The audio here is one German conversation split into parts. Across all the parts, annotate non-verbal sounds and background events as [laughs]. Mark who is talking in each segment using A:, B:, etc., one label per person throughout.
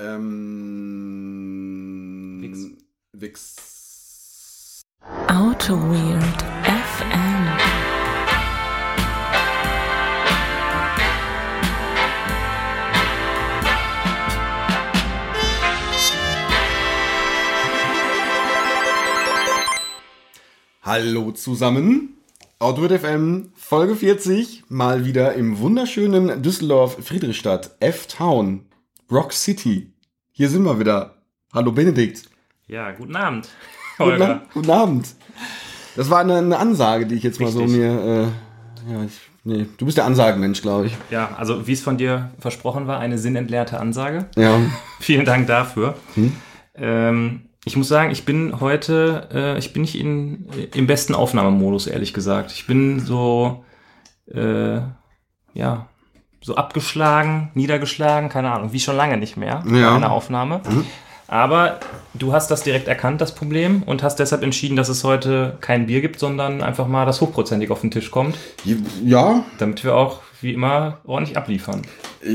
A: Ähm.
B: Wix.
A: Wix.
C: Auto Weird FM.
A: Hallo zusammen. Outward FM, Folge 40, mal wieder im wunderschönen Düsseldorf, Friedrichstadt, F-Town, Rock City. Hier sind wir wieder. Hallo Benedikt.
B: Ja, guten Abend, [laughs]
A: Guten. Ab- guten Abend. Das war eine, eine Ansage, die ich jetzt mal so
B: Richtig.
A: mir. Äh, ja, ich, nee, du bist der Ansagenmensch, glaube ich.
B: Ja, also wie es von dir versprochen war, eine sinnentleerte Ansage.
A: Ja. [laughs]
B: Vielen Dank dafür.
A: Hm?
B: Ähm, ich muss sagen, ich bin heute, äh, ich bin nicht in, im besten Aufnahmemodus, ehrlich gesagt. Ich bin so, äh, ja, so abgeschlagen, niedergeschlagen, keine Ahnung, wie schon lange nicht mehr bei
A: Ja.
B: einer Aufnahme. Aber du hast das direkt erkannt, das Problem, und hast deshalb entschieden, dass es heute kein Bier gibt, sondern einfach mal das hochprozentig auf den Tisch kommt,
A: Ja,
B: damit wir auch wie immer ordentlich abliefern.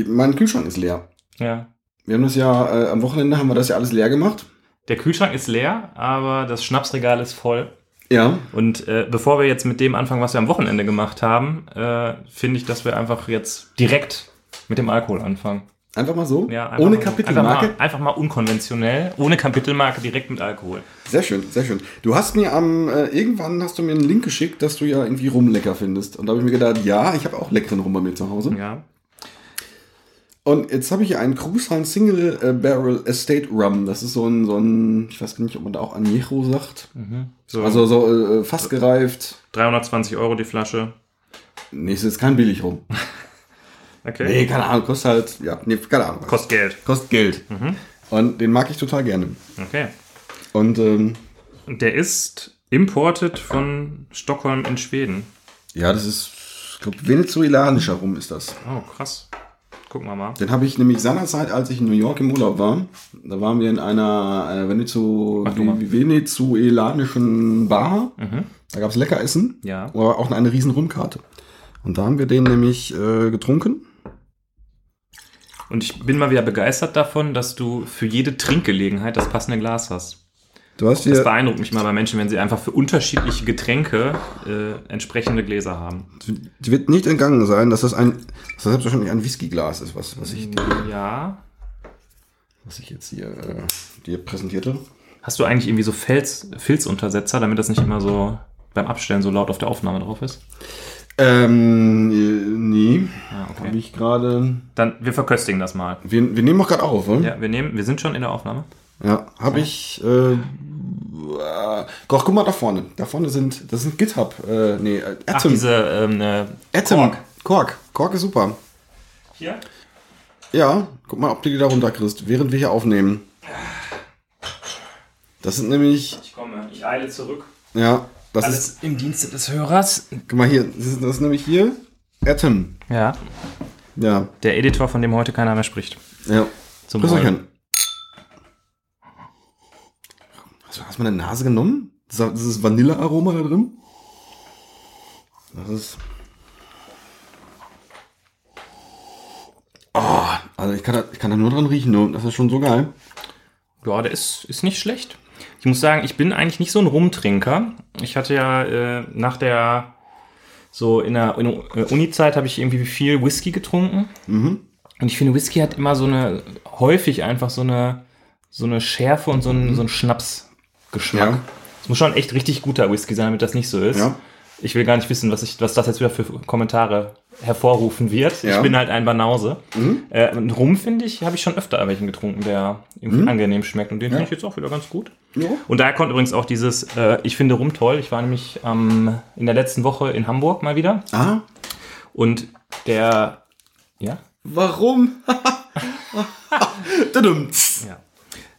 A: mein Kühlschrank ist leer.
B: Ja.
A: Wir haben das ja, äh, am Wochenende haben wir das ja alles leer gemacht.
B: Der Kühlschrank ist leer, aber das Schnapsregal ist voll.
A: Ja.
B: Und äh, bevor wir jetzt mit dem anfangen, was wir am Wochenende gemacht haben, äh, finde ich, dass wir einfach jetzt direkt mit dem Alkohol anfangen.
A: Einfach mal so.
B: Ja, einfach
A: Ohne
B: mal,
A: Kapitelmarke.
B: Einfach mal, einfach mal unkonventionell, ohne Kapitelmarke, direkt mit Alkohol.
A: Sehr schön, sehr schön. Du hast mir am, äh, irgendwann hast du mir einen Link geschickt, dass du ja irgendwie Rum lecker findest. Und da habe ich mir gedacht, ja, ich habe auch leckeren Rum bei mir zu Hause.
B: Ja.
A: Und jetzt habe ich hier einen Cruisine Single äh, Barrel Estate Rum. Das ist so ein, so ein, ich weiß nicht, ob man da auch Añejo sagt.
B: So,
A: Also so äh, fast gereift.
B: 320 Euro die Flasche.
A: Nee, ist jetzt kein billig Rum. [laughs]
B: Okay.
A: Nee, keine Ahnung, kostet halt, ja, nee, keine Ahnung.
B: Kostet Geld.
A: kostet Geld. Und den mag ich total gerne.
B: Okay.
A: Und ähm,
B: Und der ist imported von Stockholm in Schweden.
A: ja, das ist, ich glaube, venezuelanischer Rum ist das.
B: Oh, krass. Gucken wir mal.
A: Den habe ich nämlich seinerzeit, als ich in New York im Urlaub war, da waren wir in einer äh, Venezu venezuelanischen Bar. Da gab es lecker Essen,
B: Ja.
A: aber auch eine riesen Rumkarte. Und da haben wir den nämlich äh, getrunken.
B: Und ich bin mal wieder begeistert davon, dass du für jede Trinkgelegenheit das passende Glas hast.
A: Du hast
B: Das beeindruckt mich mal bei Menschen, wenn sie einfach für unterschiedliche Getränke äh, entsprechende Gläser haben.
A: die wird nicht entgangen sein, dass das ein, dass das selbstverständlich ein Whiskyglas ist, was, was, ich,
B: Ja.
A: was ich jetzt hier äh, dir präsentierte.
B: Hast du eigentlich irgendwie so Fels, Filzuntersetzer, damit das nicht immer so beim Abstellen so laut auf der Aufnahme drauf ist?
A: Ähm, äh, nee,
B: Ah,
A: habe
B: okay.
A: ich gerade.
B: Dann, wir verköstigen das mal.
A: Wir, wir nehmen auch gerade auf, oder?
B: Ja, wir nehmen, wir sind schon in der Aufnahme.
A: Ja, habe ich. Äh, doch, guck mal da vorne. Da vorne sind. Das sind GitHub. Äh, nee, äh,
B: Ach,
A: Atom.
B: diese, ähm, äh,
A: Atom.
B: Kork.
A: Kork. Kork ist super.
B: Hier?
A: Ja, guck mal, ob du die da runterkriegst, während wir hier aufnehmen. Das sind nämlich.
B: Ich komme, ich eile zurück.
A: Ja, das ist.
B: Alles im Dienste des Hörers.
A: Guck mal hier. Das ist, das ist nämlich hier. Atom.
B: Ja.
A: Ja,
B: Der Editor, von dem heute keiner mehr spricht.
A: ja.
B: Zum
A: Grüß euch
B: Wohl.
A: an. Hast du hast du mal eine Nase genommen? Das ist- das ist Vanillearoma da drin. Das ist. Oh, also ich kann, da, ich kann da nur dran riechen, das ist schon so geil.
B: Ja, der ist, ist nicht schlecht. Ich muss sagen, ich bin eigentlich nicht so ein Rumtrinker. Ich hatte ja äh, nach der, so in der, der Uni-Zeit habe ich irgendwie viel Whisky getrunken. Und ich finde, Whisky hat immer so eine, häufig einfach so eine, so eine Schärfe und so einen, so einen Schnapsgeschmack.
A: Ja.
B: Es muss schon echt richtig guter Whisky sein, damit das nicht so ist.
A: Ja.
B: Ich will gar nicht wissen, was, ich, was das jetzt wieder für Kommentare hervorrufen wird.
A: Ja.
B: Ich bin halt ein Banause. Äh, und Rum, finde ich, habe ich schon öfter welchen getrunken, der irgendwie angenehm schmeckt. Und den finde ich jetzt auch wieder ganz gut.
A: Ja.
B: Und daher kommt übrigens auch dieses, äh, ich finde Rum toll. Ich war nämlich ähm, in der letzten Woche in Hamburg mal wieder.
A: Ah,
B: Und der, ja,
A: warum? [laughs] [laughs]
B: Ja.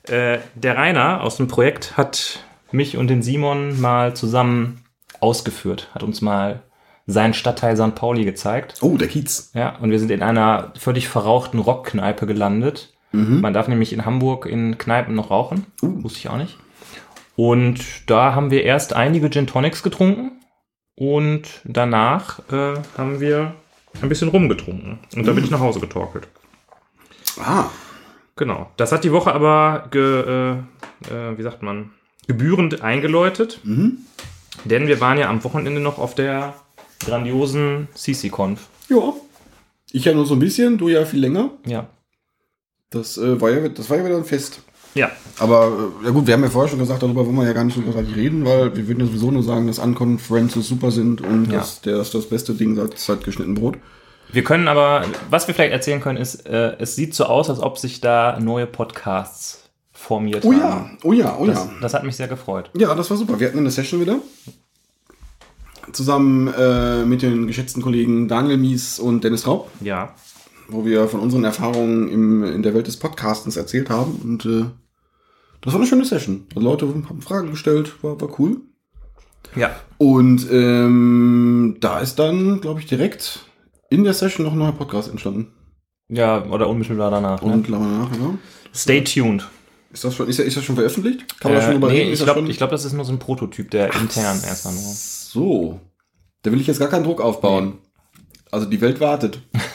B: Äh, der Rainer aus dem Projekt hat mich und den Simon mal zusammen ausgeführt, hat uns mal seinen Stadtteil St. Pauli gezeigt.
A: oh, der Kiez.
B: Ja, und wir sind in einer völlig verrauchten Rockkneipe gelandet. Man darf nämlich in Hamburg in Kneipen noch rauchen. Wusste ich auch nicht. Und da haben wir erst einige Gin Tonics getrunken und danach äh, haben wir ein bisschen rumgetrunken. Und da bin ich nach Hause getorkelt.
A: Ah,
B: Genau. Das hat die Woche aber, ge, äh, äh, wie sagt man, gebührend eingeläutet. Denn wir waren ja am Wochenende noch auf der grandiosen CC-Conf.
A: Ja. Ich ja nur so ein bisschen, du ja viel länger.
B: Ja.
A: Das, äh, war, ja, das war ja wieder ein Fest.
B: Ja.
A: Aber äh, ja gut, wir haben ja vorher schon gesagt, darüber wollen wir ja gar nicht so großartig reden, weil wir würden ja sowieso nur sagen, dass Unconferences super sind und
B: Ja.
A: dass der ist das beste Ding seit, seit geschnitten Brot.
B: Wir können aber, was wir vielleicht erzählen können, ist, äh, es sieht so aus, als ob sich da neue Podcasts formiert
A: Oh
B: haben.
A: ja, oh ja, oh ja.
B: das hat mich sehr gefreut.
A: Ja, das war super. Wir hatten eine Session wieder. Zusammen äh, mit den geschätzten Kollegen Daniel Mies und Dennis Raub,
B: Ja.
A: wo wir von unseren Erfahrungen im, in der Welt des Podcastens erzählt haben. Und äh, das war eine schöne Session. Die Leute haben Fragen gestellt, war, war cool.
B: Ja.
A: Und ähm, da ist dann, glaube ich, direkt in der Session noch ein neuer Podcast entstanden.
B: Ja, oder unmittelbar danach. Ne?
A: Und klar nach, ja.
B: Stay tuned.
A: Ist das schon, ist, das- ist das schon veröffentlicht? Kann man
B: Äh,
A: schon drüber
B: nee, ich
A: das
B: glaube, ich glaub, das ist nur so ein Prototyp, der intern erstmal nur.
A: So. Da will ich jetzt gar keinen Druck aufbauen. Also die Welt wartet. [laughs]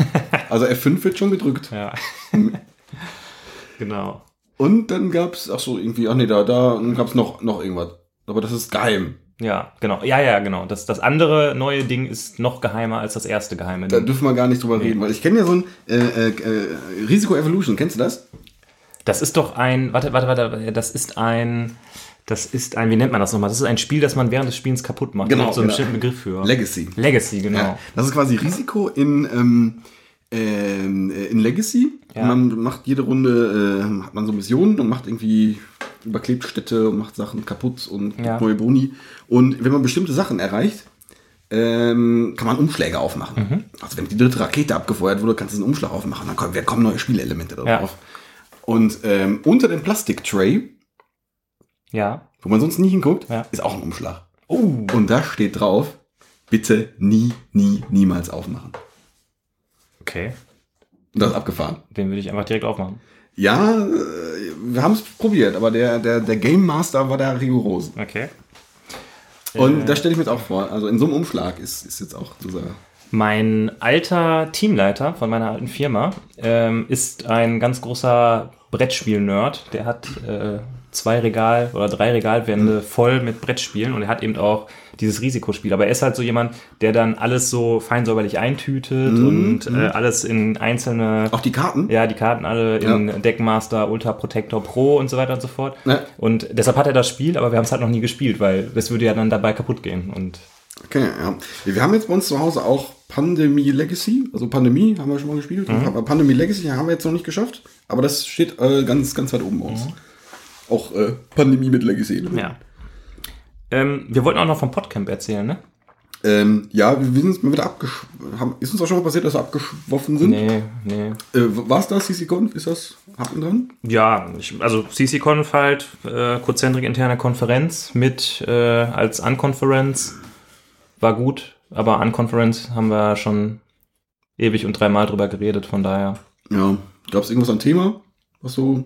A: Also F5 wird schon gedrückt.
B: Ja. [laughs] genau.
A: Und dann gab's, ach so, irgendwie, ach nee, da, da gab's noch, noch irgendwas. Aber das ist geheim.
B: Ja, genau. Ja, ja, genau. Das, das andere neue Ding ist noch geheimer als das erste geheime
A: Da
B: Ding.
A: dürfen wir gar nicht drüber reden, weil ich kenne ja so ein äh, äh, äh, Risiko Evolution, kennst du das?
B: Das ist doch ein, warte, warte, warte, das ist ein, das ist ein, wie nennt man das nochmal? Das ist ein Spiel, das man während des Spielens kaputt macht.
A: Genau,
B: Da so einen
A: genau.
B: bestimmten Begriff für.
A: Legacy.
B: Legacy, genau.
A: Ja, das ist quasi Risiko in, ähm, äh, in Legacy.
B: Ja.
A: Man macht jede Runde, äh, hat man so Missionen und macht irgendwie überklebt Städte und macht Sachen kaputt und gibt
B: Ja.
A: neue Boni. Und wenn man bestimmte Sachen erreicht, ähm, kann man Umschläge aufmachen.
B: Mhm.
A: Also wenn die dritte Rakete abgefeuert wurde, kannst du einen Umschlag aufmachen. Dann kommen, kommen neue Spielelemente
B: Ja.
A: drauf. Und ähm, unter dem Plastiktray,
B: Ja.
A: wo man sonst nie hinguckt,
B: Ja.
A: ist auch ein Umschlag.
B: Oh.
A: Und da steht drauf, bitte nie, nie, niemals aufmachen.
B: Okay.
A: Und das ist abgefahren.
B: Den würde ich einfach direkt aufmachen.
A: Ja, äh, wir haben es probiert, aber der, der, der Game Master war da rigoros.
B: Okay.
A: Und
B: Äh.
A: da stelle ich mir jetzt auch vor, also in so einem Umschlag ist, ist jetzt auch dieser.
B: Mein alter Teamleiter von meiner alten Firma ähm, ist ein ganz großer Brettspiel-Nerd. Der hat äh, zwei Regal oder drei Regalwände voll mit Brettspielen und er hat eben auch dieses Risikospiel. Aber er ist halt so jemand, der dann alles so fein säuberlich eintütet und äh, alles in einzelne
A: Auch die Karten?
B: ja, die Karten alle in
A: Ja.
B: Deckmaster, Ultra Protector Pro und so weiter und so fort.
A: Ja.
B: Und deshalb hat er das Spiel, aber wir haben es halt noch nie gespielt, weil das würde ja dann dabei kaputt gehen. Und
A: Okay, ja. Wir haben jetzt bei uns zu Hause auch Pandemie Legacy. Also Pandemie haben wir schon mal gespielt.
B: Mhm.
A: Aber Pandemie Legacy haben wir jetzt noch nicht geschafft. Aber das steht äh, ganz, ganz weit oben bei uns. Auch äh, Pandemie mit Legacy.
B: Mhm. ja. Ähm, wir wollten auch noch vom Podcamp erzählen, ne?
A: Ähm, ja, wir sind mal wieder. Haben, ist uns auch schon mal passiert, dass wir abgeschwoffen sind?
B: Nee, nee.
A: Äh, war es das, CC-Conf? Ist das Haken dran?
B: Ja, ich, also CC-Conf halt, äh, Cozentrik interne Konferenz mit äh, als Unconference war gut, aber Unconference haben wir schon ewig und dreimal drüber geredet, von daher.
A: Ja. Gab es irgendwas an Thema? Was so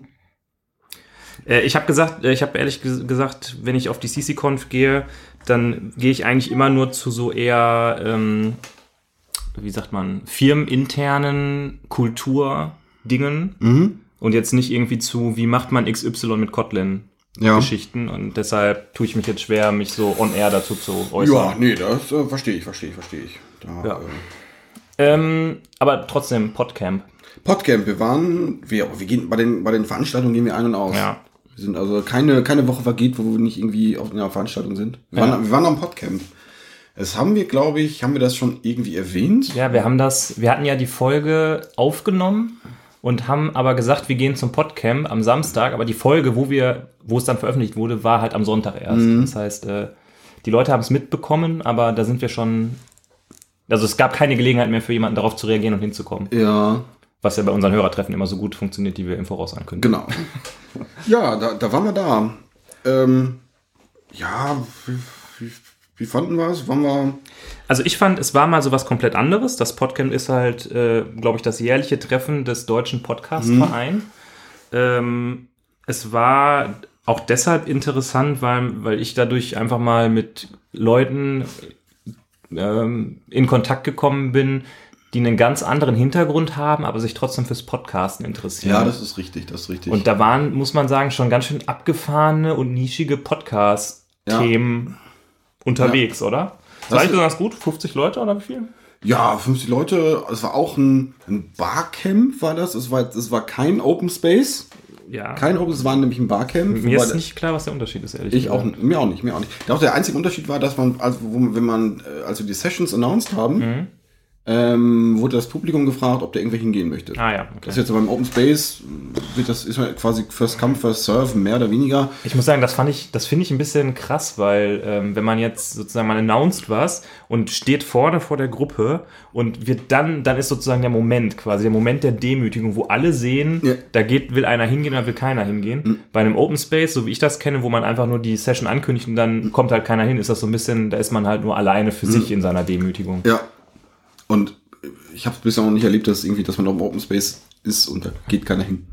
B: Äh, ich habe gesagt, äh, ich habe ehrlich ges gesagt, wenn ich auf die CC-Conf gehe, dann gehe ich eigentlich immer nur zu so eher, ähm, wie sagt man, firmeninternen Kulturdingen
A: Mhm.
B: und jetzt nicht irgendwie zu, wie macht man XY mit Kotlin.
A: Ja.
B: Geschichten und deshalb tue ich mich jetzt schwer, mich so on air dazu zu äußern.
A: Ja, nee, das äh, verstehe ich, verstehe ich, verstehe ich. Da,
B: Ja.
A: äh,
B: Ähm, aber trotzdem, Podcamp.
A: Podcamp, wir waren, wir, wir gehen bei den, bei den Veranstaltungen gehen wir ein und aus.
B: Ja.
A: Sind also keine, keine Woche vergeht, wo wir nicht irgendwie auf einer Veranstaltung sind. Wir,
B: Ja.
A: waren, wir waren am Podcamp. Es haben wir, glaube ich, haben wir das schon irgendwie erwähnt?
B: Ja, wir haben das, wir hatten ja die Folge aufgenommen und haben aber gesagt, wir gehen zum Podcamp am Samstag, aber die Folge, wo wir, wo es dann veröffentlicht wurde, war halt am Sonntag erst. Das heißt, äh, die Leute haben es mitbekommen, aber da sind wir schon, also es gab keine Gelegenheit mehr für jemanden darauf zu reagieren und hinzukommen.
A: Ja,
B: Was ja bei unseren Hörertreffen immer so gut funktioniert, die wir im Voraus ankündigen.
A: genau. ja, da, da waren wir da. Ähm, ja, wie, wie, wie fanden wir es? Waren wir.
B: Also ich fand, es war mal so was komplett anderes. Das Podcamp ist halt, äh, glaube ich, das jährliche Treffen des Deutschen Podcast-Vereins. Ähm, es war auch deshalb interessant, weil, weil ich dadurch einfach mal mit Leuten ähm, in Kontakt gekommen bin, die einen ganz anderen Hintergrund haben, aber sich trotzdem fürs Podcasten interessieren.
A: Ja, das ist richtig, das ist richtig.
B: und da waren, muss man sagen, schon ganz schön abgefahrene und nischige Podcast-Themen unterwegs, oder? Das war
A: Das-
B: nicht besonders gut? 50 Leute oder wie viel?
A: ja, 50 Leute, es war auch ein, ein Barcamp, war das. Es war, es war kein Open Space.
B: Ja.
A: Kein Open, es war nämlich ein Barcamp.
B: Mir ist nicht klar, was der Unterschied ist, ehrlich
A: Ich auch,
B: gesagt.
A: mir auch nicht, mir auch nicht. Der einzige Unterschied war, dass man, also, wo, wenn man, als wir die Sessions announced haben,
B: Mhm.
A: Ähm, wurde das Publikum gefragt, ob der irgendwer hingehen möchte.
B: Ah ja,
A: Das
B: okay.
A: ist jetzt beim Open Space, wird das, ist man quasi First Come, First Serve, mehr oder weniger.
B: Ich muss sagen, das fand ich, das finde ich ein bisschen krass, weil ähm, wenn man jetzt sozusagen mal announced was und steht vorne vor der Gruppe und wird dann, dann ist sozusagen der Moment quasi, der Moment der Demütigung, wo alle sehen,
A: Ja.
B: da geht, will einer hingehen oder will keiner hingehen. Bei einem Open Space, so wie ich das kenne, wo man einfach nur die Session ankündigt und dann kommt halt keiner hin, ist das so ein bisschen, da ist man halt nur alleine für sich in seiner Demütigung.
A: Ja. Und ich habe es bisher noch nicht erlebt, dass irgendwie, dass man auf dem Open Space ist und da geht keiner hin.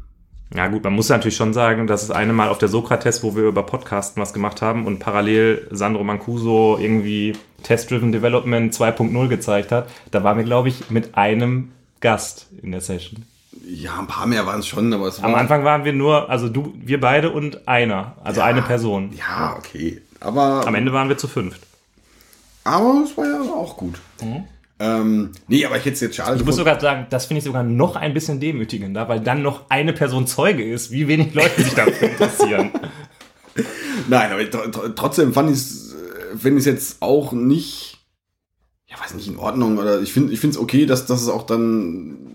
B: Ja gut, man muss natürlich schon sagen, dass es eine Mal auf der Sokrates, wo wir über Podcasten was gemacht haben und parallel Sandro Mancuso irgendwie Test-Driven Development 2.0 gezeigt hat, da waren wir, glaube ich, mit einem Gast in der Session.
A: Ja, ein paar mehr waren es schon, aber es war.
B: Am Anfang waren wir nur, also du, wir beide und einer, also eine Person.
A: Ja, okay. Aber,
B: Am Ende waren wir zu fünft.
A: aber es war ja auch gut. Ähm, nee, aber ich hätte es jetzt schade
B: Ich muss sogar sagen, das finde ich sogar noch ein bisschen demütigender, weil dann noch eine Person Zeuge ist, wie wenig Leute sich dafür interessieren. [laughs] [laughs]
A: Nein, aber tr- tr- trotzdem fand ich es, ich es jetzt auch nicht, ja, weiß nicht, in Ordnung oder ich finde, ich finde es okay, dass, dass es auch dann,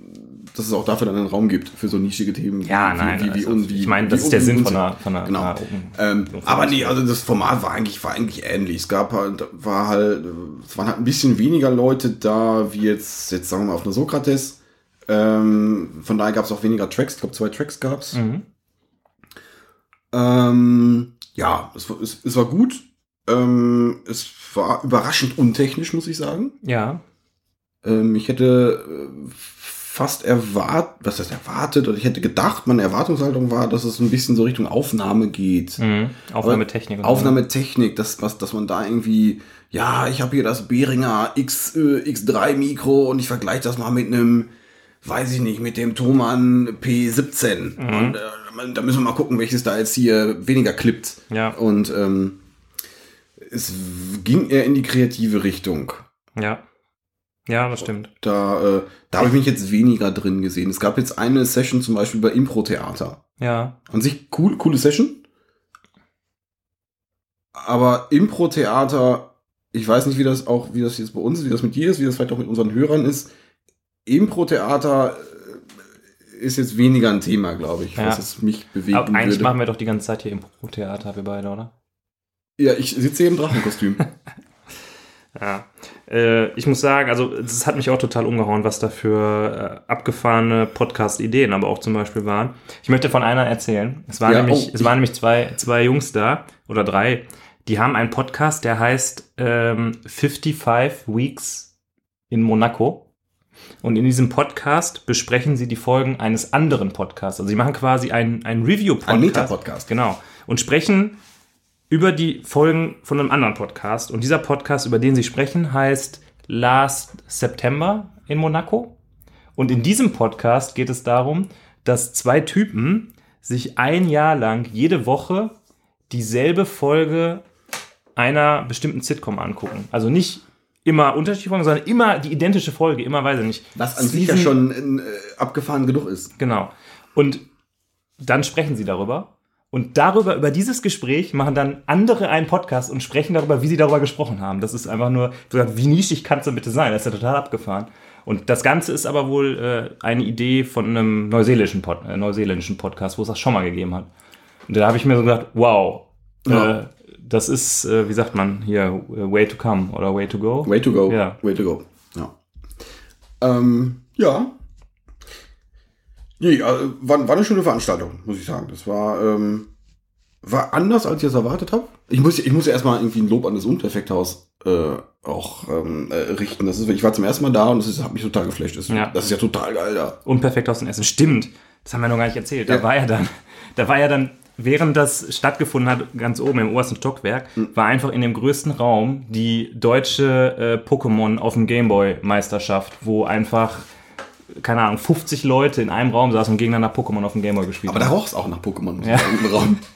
A: dass es auch dafür dann einen Raum gibt für so nischige Themen.
B: Ja,
A: wie,
B: nein,
A: wie, wie,
B: also,
A: wie,
B: ich meine, das ist der Sinn von einer, von einer,
A: Genau.
B: einer Open-
A: Ähm,
B: Open
A: aber nee, also das Format war eigentlich, war eigentlich ähnlich. Es gab halt, war halt, es waren halt ein bisschen weniger Leute da, wie jetzt, jetzt sagen wir mal auf einer Sokrates. Ähm, von daher gab es auch weniger Tracks. Ich glaube, zwei Tracks gab es.
B: Mhm.
A: Ähm, ja, es, war- es, es war gut. Ähm, es war überraschend untechnisch, muss ich sagen.
B: Ja,
A: Ähm, ich hätte äh, fast erwartet, was heißt erwartet, oder ich hätte gedacht, meine Erwartungshaltung war, dass es ein bisschen so Richtung Aufnahme geht.
B: Mhm. Aufnahmetechnik. so.
A: Aufnahmetechnik, dass, was, dass man da irgendwie, ja, ich habe hier das Behringer X, äh, X3 Mikro und ich vergleiche das mal mit einem, weiß ich nicht, mit dem Thomann P17. Und äh, da müssen wir mal gucken, welches da jetzt hier weniger klippt.
B: Ja.
A: Und ähm, es ging eher in die kreative Richtung.
B: Ja. Ja, das stimmt.
A: Da, äh, da habe ich mich jetzt weniger drin gesehen. Es gab jetzt eine Session zum Beispiel bei Impro-Theater.
B: Ja.
A: An sich cool, coole Session. Aber Impro-Theater, ich weiß nicht, wie das auch, wie das jetzt bei uns ist, wie das mit dir ist, wie das vielleicht auch mit unseren Hörern ist. Impro-Theater äh, ist jetzt weniger ein Thema, glaube ich,
B: Ja.
A: was es mich bewegen
B: Aber eigentlich
A: würde.
B: machen wir doch die ganze Zeit hier Impro-Theater, wir beide, oder?
A: ja, ich sitze hier im Drachenkostüm. [laughs]
B: Ja. Äh, ich muss sagen, also es hat mich auch total umgehauen, was da für äh, abgefahrene Podcast-Ideen aber auch zum Beispiel waren. Ich möchte von einer erzählen. Es waren
A: Ja,
B: nämlich,
A: oh,
B: es waren nämlich zwei, zwei Jungs da oder drei, die haben einen Podcast, der heißt ähm, 55 Weeks in Monaco. Und in diesem Podcast besprechen sie die Folgen eines anderen Podcasts. Also sie machen quasi einen, einen Review-Podcast.
A: Ein Meta-Podcast.
B: Genau. Und sprechen über die Folgen von einem anderen Podcast. Und dieser Podcast, über den sie sprechen, heißt Last September in Monaco. Und in diesem Podcast geht es darum, dass zwei Typen sich ein Jahr lang jede Woche dieselbe Folge einer bestimmten Sitcom angucken. Also nicht immer unterschiedliche Folgen, sondern immer die identische Folge, immer weiß ich nicht.
A: Was an sich ja schon äh, abgefahren genug ist.
B: Genau. Und dann sprechen sie darüber. Und darüber, über dieses Gespräch machen dann andere einen Podcast und sprechen darüber, wie sie darüber gesprochen haben. Das ist einfach nur, wie nischig kann es denn bitte sein? Das ist ja total abgefahren. Und das Ganze ist aber wohl äh, eine Idee von einem neuseeländischen, Pod, äh, neuseeländischen Podcast, wo es das schon mal gegeben hat. Und da habe ich mir so gedacht, wow,
A: Ja.
B: äh, das ist, äh, wie sagt man hier, way to come oder way to go.
A: Way to go.
B: Ja.
A: Way to go. Ja. Ähm, ja. Nee, äh, war, war eine schöne Veranstaltung, muss ich sagen. Das war, ähm, war anders, als ich es erwartet habe. Ich muss, ich muss ja erstmal irgendwie ein Lob an das Unperfekthaus äh, auch ähm, äh, richten. Das ist, ich war zum ersten Mal da und das hat mich total geflasht. Das,
B: Ja.
A: das ist ja total geil da.
B: unperfekt aus dem Essen. Stimmt. Das haben wir noch gar nicht erzählt. Da
A: Ja.
B: war ja dann, da war ja dann während das stattgefunden hat, ganz oben im obersten Stockwerk, war einfach in dem größten Raum die deutsche äh, Pokémon auf dem Gameboy-Meisterschaft, wo einfach, keine Ahnung, 50 Leute in einem Raum saßen und gegeneinander Pokémon auf dem Gameboy gespielt
A: Aber da
B: haben.
A: roch es auch nach Pokémon muss
B: Ja.
A: ich Raum. [laughs]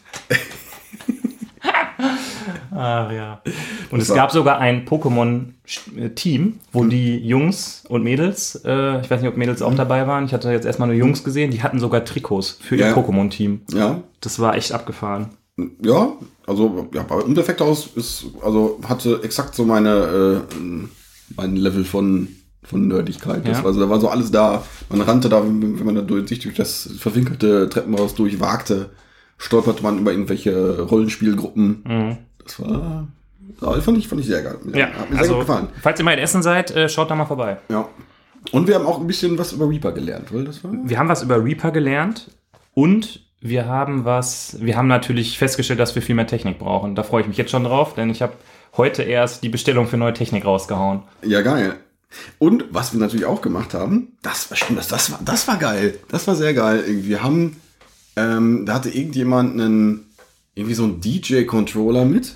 B: Ach ja. Und es gab sogar ein Pokémon-Team, wo die Jungs und Mädels, äh, ich weiß nicht, ob Mädels auch dabei waren, ich hatte jetzt erstmal nur Jungs gesehen, die hatten sogar Trikots für ihr
A: Ja.
B: Pokémon-Team.
A: Ja,
B: Das war echt abgefahren.
A: ja, also ja, bei Unperfekt aus ist, also hatte exakt so meine, äh, mein Level von von Nerdigkeit. Das
B: Ja.
A: war, also, da war so alles da. Man rannte da, wenn wenn man da durch, sich durch das verwinkelte Treppenhaus durchwagte, stolperte man über irgendwelche Rollenspielgruppen. Das war, ja, fand ich, fand ich sehr geil.
B: Mhm. Ja,
A: Hat mir sehr
B: also,
A: gut gefallen.
B: falls ihr mal in Essen seid, äh, schaut da mal vorbei.
A: Ja. Und wir haben auch ein bisschen was über Reaper gelernt, weil das war.
B: Wir haben was über Reaper gelernt und wir haben was, wir haben natürlich festgestellt, dass wir viel mehr Technik brauchen. Da freue ich mich jetzt schon drauf, denn ich habe heute erst die Bestellung für neue Technik rausgehauen.
A: Ja, geil. Und was wir natürlich auch gemacht haben, das war stimmt, das, das war, das war geil. Das war sehr geil. Wir haben, ähm, da hatte irgendjemand einen, irgendwie so einen DJ-Controller mit.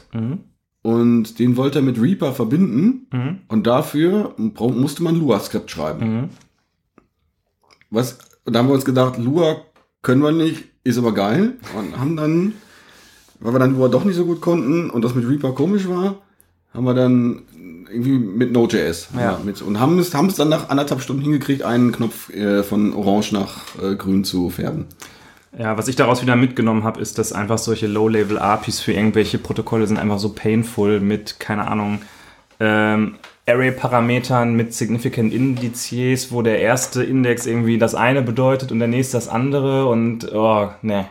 A: Und den wollte er mit Reaper verbinden. Und dafür musste man Lua-Skript schreiben. Was, und da haben wir uns gedacht, Lua können wir nicht, ist aber geil. Und haben dann, weil wir dann Lua doch nicht so gut konnten und das mit Reaper komisch war, haben wir dann irgendwie mit Node.js
B: Ja.
A: mit und haben es haben es dann nach anderthalb Stunden hingekriegt, einen Knopf äh, von Orange nach äh, Grün zu färben.
B: Ja, was ich daraus wieder mitgenommen habe, ist, dass einfach solche Low-Level-APIs für irgendwelche Protokolle sind einfach so painful mit, keine Ahnung, ähm, Array-Parametern mit Significant Indizes, wo der erste Index irgendwie das eine bedeutet und der nächste das andere und, oh, ne.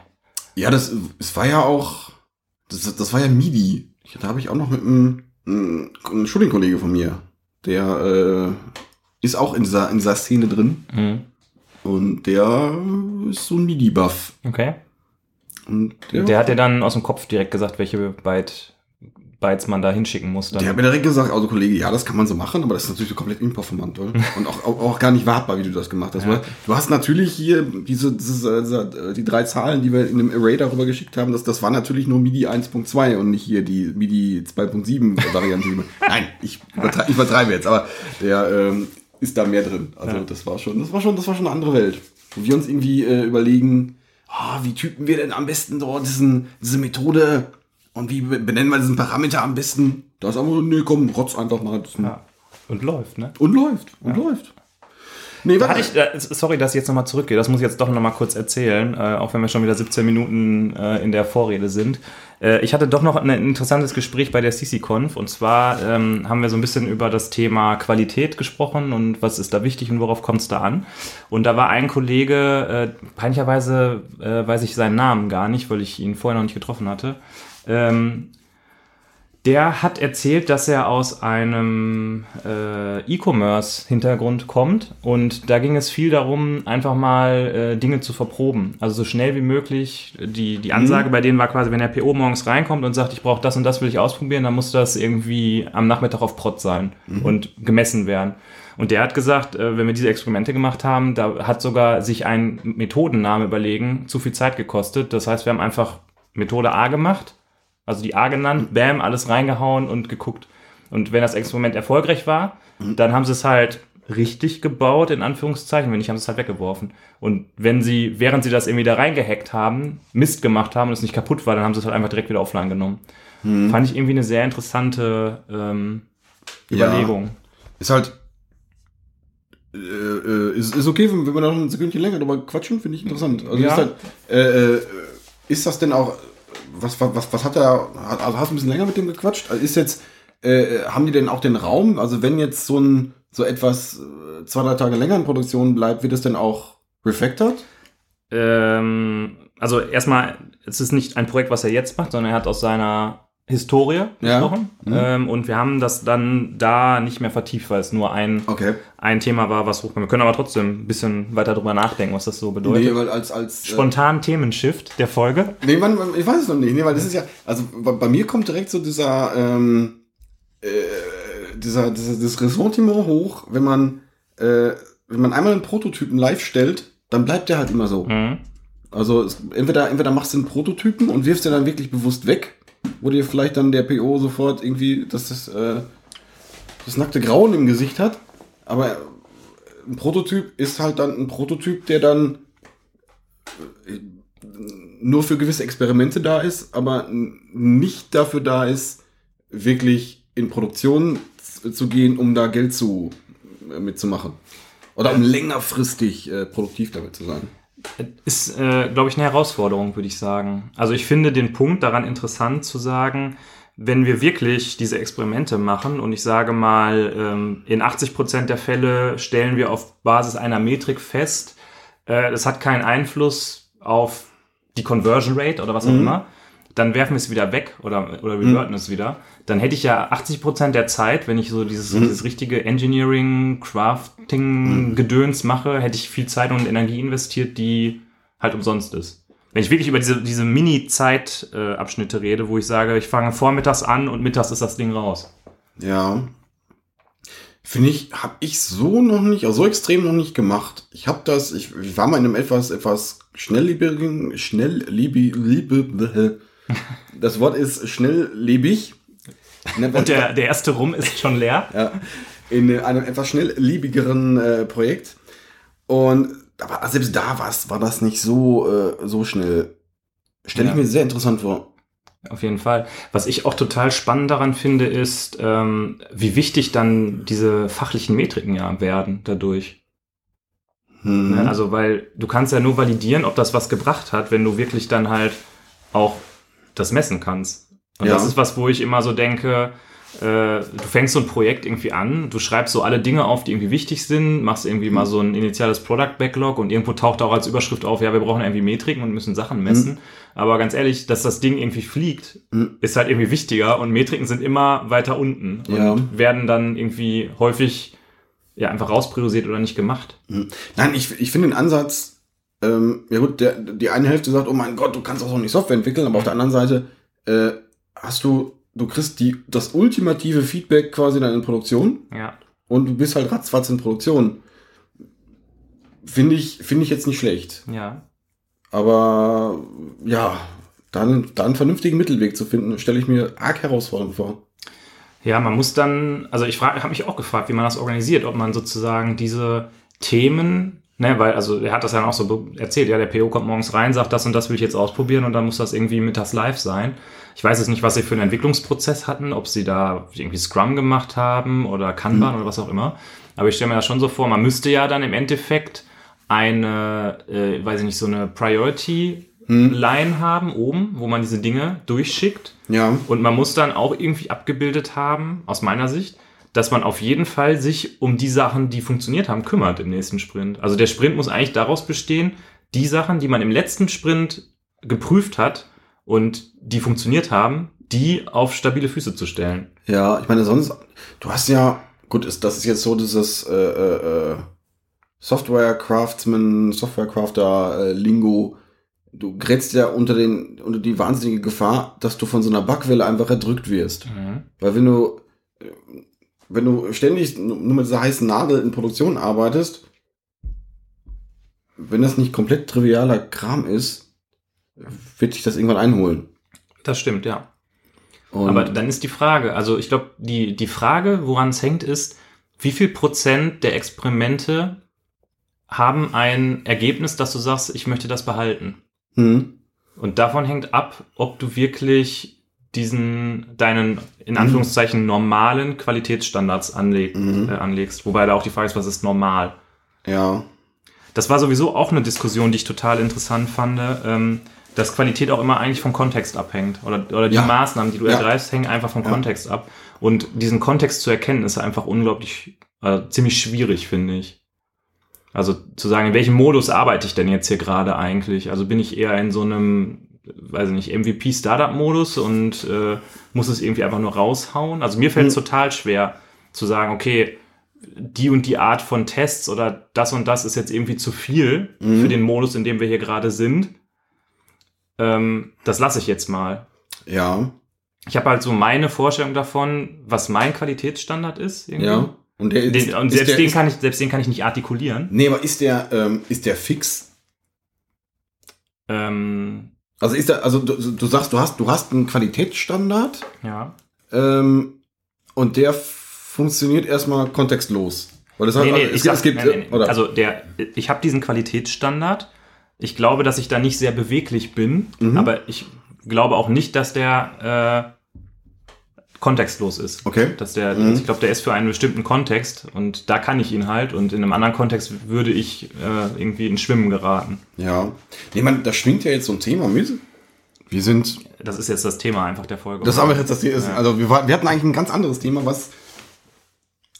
A: Ja, das es war ja auch das, das war ja MIDI. Da habe ich auch noch mit einem, einem, einem Studienkollege von mir, der äh, ist auch in dieser in dieser Szene drin
B: Mhm.
A: und der ist so ein MIDI-Buff
B: Okay.
A: und der,
B: Der hat dir dann aus dem Kopf direkt gesagt, welche Byte, Bytes man da hinschicken muss. Dann.
A: Der hat mir direkt gesagt, also Kollege, ja, das kann man so machen, aber das ist natürlich so komplett imperformant oder? [laughs] und auch, auch, auch gar nicht wartbar, wie du das gemacht hast. Weil Du hast natürlich hier diese, diese, diese, die drei Zahlen, die wir in dem Array darüber geschickt haben, das, das war natürlich nur MIDI 1.2 und nicht hier die MIDI 2.7 Variante. [laughs] Nein, ich übertreibe, ich übertreibe jetzt, aber der ähm, ist da mehr drin. Also das war schon, das war schon, das war schon eine andere Welt. Wo wir uns irgendwie äh, überlegen, ah, wie typen wir denn am besten dort diesen, diese Methode und wie be- benennen wir diesen Parameter am besten? Das ist aber so, nee, komm, rotz einfach mal.
B: Ja. Und läuft, ne?
A: Und läuft, und läuft. Nee,
B: Da
A: warte.
B: hatte ich, sorry, dass ich jetzt nochmal zurückgehe, das muss ich jetzt doch nochmal kurz erzählen, äh, auch wenn wir schon wieder 17 Minuten äh, in der Vorrede sind. Äh, ich hatte doch noch ein interessantes Gespräch bei der CC-Conf und zwar ähm, haben wir so ein bisschen über das Thema Qualität gesprochen und was ist da wichtig und worauf kommt es da an. Und da war ein Kollege, äh, peinlicherweise äh, weiß ich seinen Namen gar nicht, weil ich ihn vorher noch nicht getroffen hatte. Ähm, der hat erzählt, dass er aus einem äh, E-Commerce-Hintergrund kommt und da ging es viel darum, einfach mal äh, Dinge zu verproben. Also so schnell wie möglich. Die, die Ansage bei denen war quasi, wenn der PO morgens reinkommt und sagt, ich brauche das und das will ich ausprobieren, dann muss das irgendwie am Nachmittag auf Prot sein und gemessen werden. Und der hat gesagt, äh, wenn wir diese Experimente gemacht haben, da hat sogar sich ein Methodenname überlegen zu viel Zeit gekostet. Das heißt, wir haben einfach Methode A gemacht, also die A genannt, bam, alles reingehauen und geguckt. Und wenn das Experiment erfolgreich war, dann haben sie es halt richtig gebaut, in Anführungszeichen. Wenn nicht, haben sie es halt weggeworfen. Und wenn sie, während sie das irgendwie da reingehackt haben, Mist gemacht haben und es nicht kaputt war, dann haben sie es halt einfach direkt wieder offline genommen. Fand ich irgendwie eine sehr interessante ähm,
A: Ja.
B: Überlegung.
A: Ist halt. Äh, äh, ist, ist okay, wenn wenn wir noch ein Sekündchen länger drüber quatschen, finde ich interessant. Also
B: Ja.
A: ist, halt, äh, äh, ist das denn auch. Was, was, was, hat er. Also hast du ein bisschen länger mit dem gequatscht? Also ist jetzt. Äh, haben die denn auch den Raum? Also wenn jetzt so ein so etwas äh, zwei, drei Tage länger in Produktion bleibt, wird es denn auch refactored?
B: Ähm, also erstmal, es ist nicht ein Projekt, was er jetzt macht, sondern er hat aus seiner Historie
A: Ja.
B: gesprochen.
A: Mhm.
B: Ähm, und wir haben das dann da nicht mehr vertieft, weil es nur ein,
A: Okay.
B: ein Thema war, was hochkam. Wir können aber trotzdem ein bisschen weiter drüber nachdenken, was das so bedeutet.
A: Nee, weil als, als äh,
B: Spontan Themenshift der Folge.
A: Nee, man, man, ich weiß es noch nicht. Nee, weil das ist ja, also bei, bei mir kommt direkt so dieser, ähm, äh, dieser, dieser, das Ressentiment hoch, wenn man, äh, wenn man einmal einen Prototypen live stellt, dann bleibt der halt immer so.
B: Mhm.
A: Also es, entweder, entweder machst du einen Prototypen und wirfst den dann wirklich bewusst weg, wo dir vielleicht dann der PO sofort irgendwie das, das, äh, das nackte Grauen im Gesicht hat. Aber ein Prototyp ist halt dann ein Prototyp, der dann äh, nur für gewisse Experimente da ist, aber nicht dafür da ist, wirklich in Produktion zu gehen, um da Geld zu äh, mitzumachen. Oder um längerfristig äh, produktiv damit zu sein.
B: Ist, äh, glaube ich, eine Herausforderung, würde ich sagen. Also ich finde den Punkt daran interessant zu sagen, wenn wir wirklich diese Experimente machen und ich sage mal, ähm, in 80 Prozent der Fälle stellen wir auf Basis einer Metrik fest, äh, das hat keinen Einfluss auf die Conversion Rate oder was auch immer, dann werfen wir es wieder weg oder, oder reverten es wieder. Dann hätte ich ja 80 Prozent der Zeit, wenn ich so dieses, dieses richtige Engineering, Crafting, Gedöns mache, hätte ich viel Zeit und Energie investiert, die halt umsonst ist. Wenn ich wirklich über diese, diese Mini-Zeitabschnitte äh, rede, wo ich sage, ich fange vormittags an und mittags ist das Ding raus.
A: Ja. Finde ich, habe ich so noch nicht, also so extrem noch nicht gemacht. Ich habe das, ich, ich war mal in einem etwas, etwas schnellliebigen, schnellliebi, liebe, [laughs] das Wort ist schnelllebig.
B: Und der, der erste Rum ist schon leer. [laughs]
A: ja, in einem etwas schnellliebigeren äh, Projekt. Und aber selbst da war's, war das nicht so, äh, so schnell. Stelle ich
B: Ja.
A: mir sehr interessant vor.
B: Auf jeden Fall. Was ich auch total spannend daran finde, ist, ähm, wie wichtig dann diese fachlichen Metriken ja werden dadurch.
A: Hm.
B: Ne? Also, weil du kannst ja nur validieren, ob das was gebracht hat, wenn du wirklich dann halt auch das messen kannst. Und
A: Ja.
B: das ist was, wo ich immer so denke, äh, du fängst so ein Projekt irgendwie an, du schreibst so alle Dinge auf, die irgendwie wichtig sind, machst irgendwie mal so ein initiales Product Backlog und irgendwo taucht auch als Überschrift auf, ja, wir brauchen irgendwie Metriken und müssen Sachen messen. Aber ganz ehrlich, dass das Ding irgendwie fliegt,
A: Mhm.
B: ist halt irgendwie wichtiger und Metriken sind immer weiter unten und
A: Ja.
B: werden dann irgendwie häufig ja einfach rauspriorisiert oder nicht gemacht.
A: Nein, ich, ich finde den Ansatz, ähm, ja gut, der, die eine Hälfte sagt, oh mein Gott, du kannst auch so nicht Software entwickeln, aber auf der anderen Seite äh, hast du, du kriegst die, das ultimative Feedback quasi dann in Produktion
B: Ja.
A: und du bist halt ratzfatz in Produktion. Finde ich, finde ich jetzt nicht schlecht.
B: Ja.
A: Aber ja, dann, da einen vernünftigen Mittelweg zu finden, stelle ich mir arg herausfordernd vor.
B: Ja, man muss dann, also ich habe mich auch gefragt, wie man das organisiert, ob man sozusagen diese Themen, ne, weil, also er hat das ja auch so erzählt, ja, der PO kommt morgens rein, sagt, das und das will ich jetzt ausprobieren und dann muss das irgendwie mittags live sein. Ich weiß jetzt nicht, was sie für einen Entwicklungsprozess hatten, ob sie da irgendwie Scrum gemacht haben oder Kanban oder was auch immer. Aber ich stelle mir das schon so vor, man müsste ja dann im Endeffekt eine, äh, weiß ich nicht, so eine Priority-Line haben oben, wo man diese Dinge durchschickt.
A: Ja,
B: Und man muss dann auch irgendwie abgebildet haben, aus meiner Sicht, dass man auf jeden Fall sich um die Sachen, die funktioniert haben, kümmert im nächsten Sprint. Also der Sprint muss eigentlich daraus bestehen, die Sachen, die man im letzten Sprint geprüft hat und die funktioniert haben, die auf stabile Füße zu stellen.
A: Ja, ich meine, sonst, du hast ja, gut, ist, das ist jetzt so dieses äh, äh, äh, Software Craftsman, Software Crafter äh, Lingo. Du gerätst ja unter den unter die wahnsinnige Gefahr, dass du von so einer Bugwelle einfach erdrückt wirst. Weil wenn du wenn du ständig nur mit dieser heißen Nadel in Produktion arbeitest, wenn das nicht komplett trivialer Kram ist, wird dich das irgendwann einholen.
B: Das stimmt, ja.
A: Und
B: Aber dann ist die Frage, also ich glaube, die, die Frage, woran es hängt, ist, wie viel Prozent der Experimente haben ein Ergebnis, dass du sagst, ich möchte das behalten?
A: hm,
B: Und davon hängt ab, ob du wirklich diesen, deinen, in Anführungszeichen, normalen Qualitätsstandards anleg,
A: Mhm.
B: äh, anlegst. Wobei da auch die Frage ist, was ist normal?
A: ja,
B: Das war sowieso auch eine Diskussion, die ich total interessant fand, ähm, dass Qualität auch immer eigentlich vom Kontext abhängt. Oder, oder die
A: Ja.
B: Maßnahmen, die du
A: Ja.
B: ergreifst, hängen einfach vom
A: Ja.
B: Kontext ab. Und diesen Kontext zu erkennen, ist einfach unglaublich, äh, ziemlich schwierig, finde ich. Also zu sagen, in welchem Modus arbeite ich denn jetzt hier gerade eigentlich? Also bin ich eher in so einem, weiß ich nicht, MVP-Startup-Modus und äh, muss es irgendwie einfach nur raushauen? Also mir fällt es
A: Mhm.
B: total schwer zu sagen, okay, die und die Art von Tests oder das und das ist jetzt irgendwie zu viel
A: Mhm.
B: für den Modus, in dem wir hier gerade sind. Ähm, das lasse ich jetzt mal.
A: ja,
B: Ich habe halt so meine Vorstellung davon, was mein Qualitätsstandard ist. Irgendwie.
A: ja. Und, der,
B: Den, und selbst,
A: der,
B: den kann ich, selbst den kann ich nicht artikulieren.
A: Nee, aber ist der, ähm, ist der fix?
B: Ähm,
A: Also ist da, also du, du sagst, du hast, du hast einen Qualitätsstandard
B: ja.
A: ähm, und der funktioniert erstmal kontextlos. Weil das
B: Nee, nee,
A: es,
B: ich
A: gibt-
B: sag,
A: es gibt,
B: nee, nee, nee.
A: oder?
B: Also der, ich habe diesen Qualitätsstandard. Ich glaube, dass ich da nicht sehr beweglich bin,
A: Mhm.
B: aber ich glaube auch nicht, dass der äh, kontextlos ist.
A: okay.
B: Dass der,
A: Mhm.
B: Ich glaube, der ist für einen bestimmten Kontext und da kann ich ihn halt und in einem anderen Kontext würde ich äh, irgendwie ins Schwimmen geraten.
A: Ja. Nee, man, da schwingt ja jetzt so ein Thema mit. Wir sind
B: Das ist jetzt das Thema einfach der Folge.
A: Das ist aber jetzt das Thema.
B: Ja.
A: Also wir, war- wir hatten eigentlich ein ganz anderes Thema, was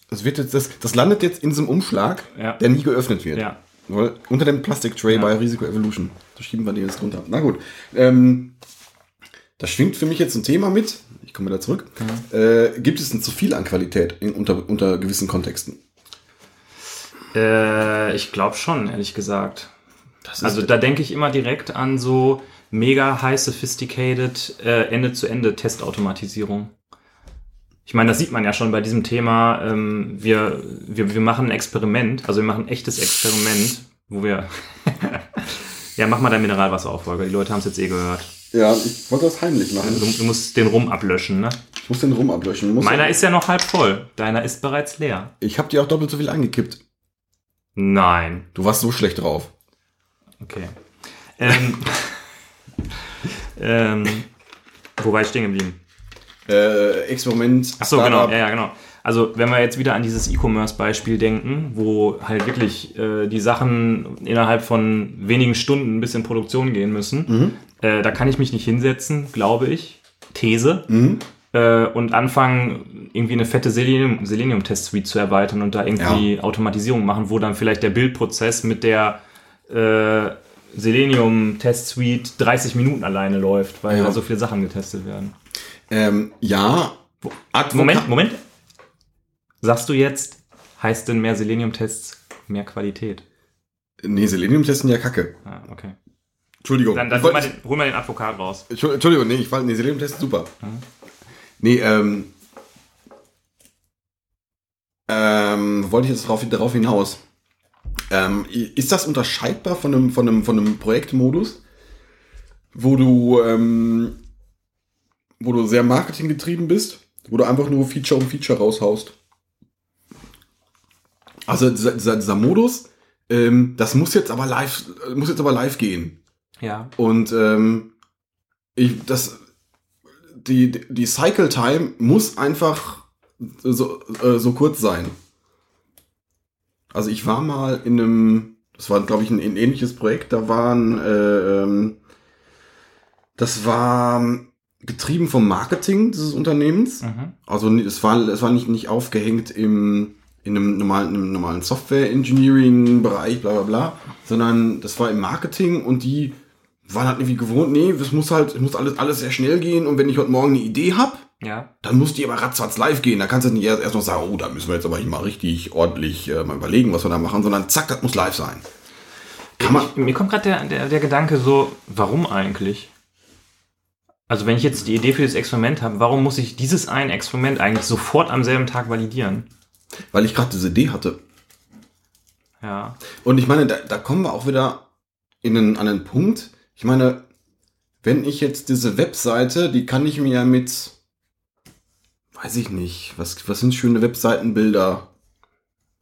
A: das wird jetzt das, das landet jetzt in so einem Umschlag,
B: Ja.
A: der nie geöffnet wird.
B: Ja.
A: Weil unter dem Plastic Tray
B: Ja.
A: bei Risiko Evolution. Da schieben wir die jetzt drunter. Na gut. Ähm, da schwingt für mich jetzt ein Thema mit. Ich komme wieder zurück. Äh, gibt es denn zu viel an Qualität in, unter, unter gewissen Kontexten?
B: Äh, ich glaube schon, ehrlich gesagt. Also da denke ich immer direkt an so mega high sophisticated äh, Ende-zu-Ende-Testautomatisierung. Ich meine, das sieht man ja schon bei diesem Thema. Ähm, wir, wir, wir machen ein Experiment, also wir machen ein echtes Experiment, wo wir. [laughs] ja, mach mal dein Mineralwasser auf, Volker. Die Leute haben es jetzt eh gehört.
A: Ja, ich wollte das heimlich machen.
B: Du, du musst den Rum ablöschen, ne?
A: Ich muss den rum ablöschen.
B: Meiner ist ja noch halb voll. Deiner ist bereits leer.
A: ich habe dir auch doppelt so viel angekippt.
B: Nein.
A: Du warst so schlecht drauf.
B: Okay. Ähm, ähm, wo war ich stehen geblieben?
A: Äh, Experiment.
B: Ach so, genau, ja, ja, genau. Also wenn wir jetzt wieder an dieses E-Commerce-Beispiel denken, wo halt wirklich äh, die Sachen innerhalb von wenigen Stunden bis in Produktion gehen müssen,
A: Mhm.
B: Äh, da kann ich mich nicht hinsetzen, glaube ich, These,
A: Mhm.
B: äh, und anfangen, irgendwie eine fette Selenium- Selenium-Test-Suite zu erweitern und da irgendwie Automatisierung machen, wo dann vielleicht der Bildprozess mit der äh, Selenium-Test-Suite 30 Minuten alleine läuft, weil
A: Ja.
B: da so viele Sachen getestet werden.
A: Ähm, ja. Advoka-
B: Moment, Moment. Sagst du jetzt, heißt denn mehr Selenium-Tests mehr Qualität?
A: Nee, Selenium-Testen ja kacke.
B: Ah, okay.
A: Entschuldigung.
B: Dann, dann hol, mal den, hol mal den Advokat raus.
A: Entschu- Entschuldigung, nee, ich war, nee, Selenium-Testen super. Nee, ähm, ähm, wollte ich jetzt darauf, darauf hinaus. Ähm, ist das unterscheidbar von einem, von einem, von einem Projektmodus, wo du, ähm, wo du sehr marketinggetrieben bist, wo du einfach nur Feature um Feature raushaust? Also dieser, dieser, dieser Modus, ähm, das muss jetzt aber live, muss jetzt aber live gehen.
B: Ja.
A: Und ähm, ich, das, die, die Cycle Time muss einfach so, äh, so kurz sein. Also ich war mal in einem, das war glaube ich ein, ein ähnliches Projekt, da waren, äh, ähm, das war getrieben vom Marketing dieses Unternehmens.
B: Mhm.
A: Also es war, es war nicht, nicht aufgehängt im, in einem normalen, einem normalen Software-Engineering-Bereich, bla bla bla, sondern das war im Marketing und die waren halt irgendwie gewohnt, nee, es muss halt, es muss alles, alles sehr schnell gehen und wenn ich heute Morgen eine Idee hab,
B: Ja.
A: dann muss die aber ratzfatz live gehen. Da kannst du nicht erst, erst noch sagen, oh, da müssen wir jetzt aber mal richtig ordentlich äh, mal überlegen, was wir da machen, sondern zack, das muss live sein. Kann man,
B: Ich, mir kommt gerade der, der, der Gedanke so, warum eigentlich? Also wenn ich jetzt die Idee für das Experiment habe, warum muss ich dieses ein Experiment eigentlich sofort am selben Tag validieren?
A: weil ich gerade diese Idee hatte.
B: Ja.
A: Und ich meine, da, da kommen wir auch wieder in einen, an einen Punkt. Ich meine, wenn ich jetzt diese Webseite, die kann ich mir ja mit, weiß ich nicht, was, was sind schöne Webseitenbilder?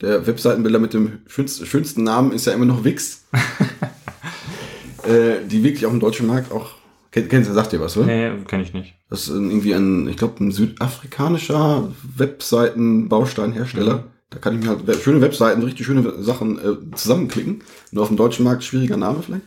A: Der Webseitenbilder mit dem schönsten, schönsten Namen ist ja immer noch Wix. [laughs] äh, die wirklich auf dem deutschen Markt auch, kennst du, sagt ihr was, oder?
B: Nee, kenne ich nicht.
A: Das ist irgendwie ein, ich glaube, ein südafrikanischer Webseitenbausteinhersteller. Da kann ich mir halt schöne Webseiten, richtig schöne Sachen äh, zusammenklicken. Nur auf dem deutschen Markt schwieriger Name vielleicht.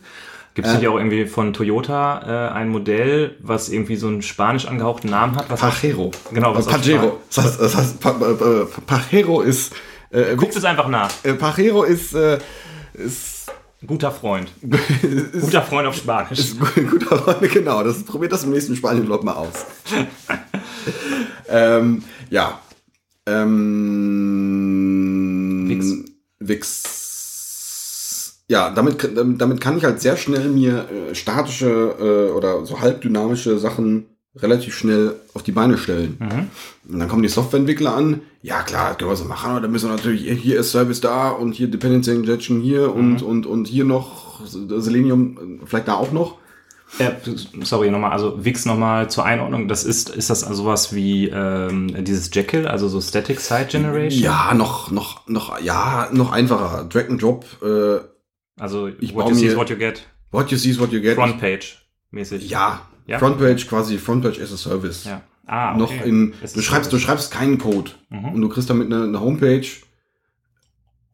B: Gibt es
A: Äh.
B: nicht auch irgendwie von Toyota äh, ein Modell, was irgendwie so einen spanisch angehauchten Namen hat? Was
A: Pajero.
B: Genau, was
A: Pajero. Das heißt, das heißt pa pa pa Pajero ist, äh,
B: Guckt es einfach nach.
A: äh, Pajero ist, äh, ist,
B: Guter Freund. [laughs]
A: ist,
B: Guter Freund auf Spanisch.
A: ist guter Freund, genau. Das, probiert das im nächsten Spanien-Vlog mal aus. [laughs] ähm, ja. Ähm,
B: Wix.
A: Wix. Ja, damit, damit kann ich halt sehr schnell mir äh, statische äh, oder so halbdynamische Sachen relativ schnell auf die Beine stellen.
B: Mhm.
A: Und dann kommen die Softwareentwickler an, ja klar, das können wir so machen, aber dann müssen wir natürlich, hier ist Service da und hier Dependency Injection hier und,
B: Mhm.
A: und, und hier noch Selenium, vielleicht da auch noch.
B: Äh, sorry, nochmal, also Wix nochmal zur Einordnung. Das ist, ist das also sowas wie ähm, dieses Jekyll, also so Static Site Generation?
A: Ja, noch, noch, noch, ja, noch einfacher. Drag and Drop, äh,
B: Also
A: Ich
B: what you see is what you get.
A: what you see is what you get.
B: Frontpage mäßig.
A: Ja,
B: Ja?
A: Frontpage quasi, Frontpage as a Service.
B: Ja. Ah,
A: Noch
B: okay.
A: in,
B: Es
A: du schreibst, du schreibst keinen Code
B: Mhm.
A: und du kriegst damit eine, eine Homepage.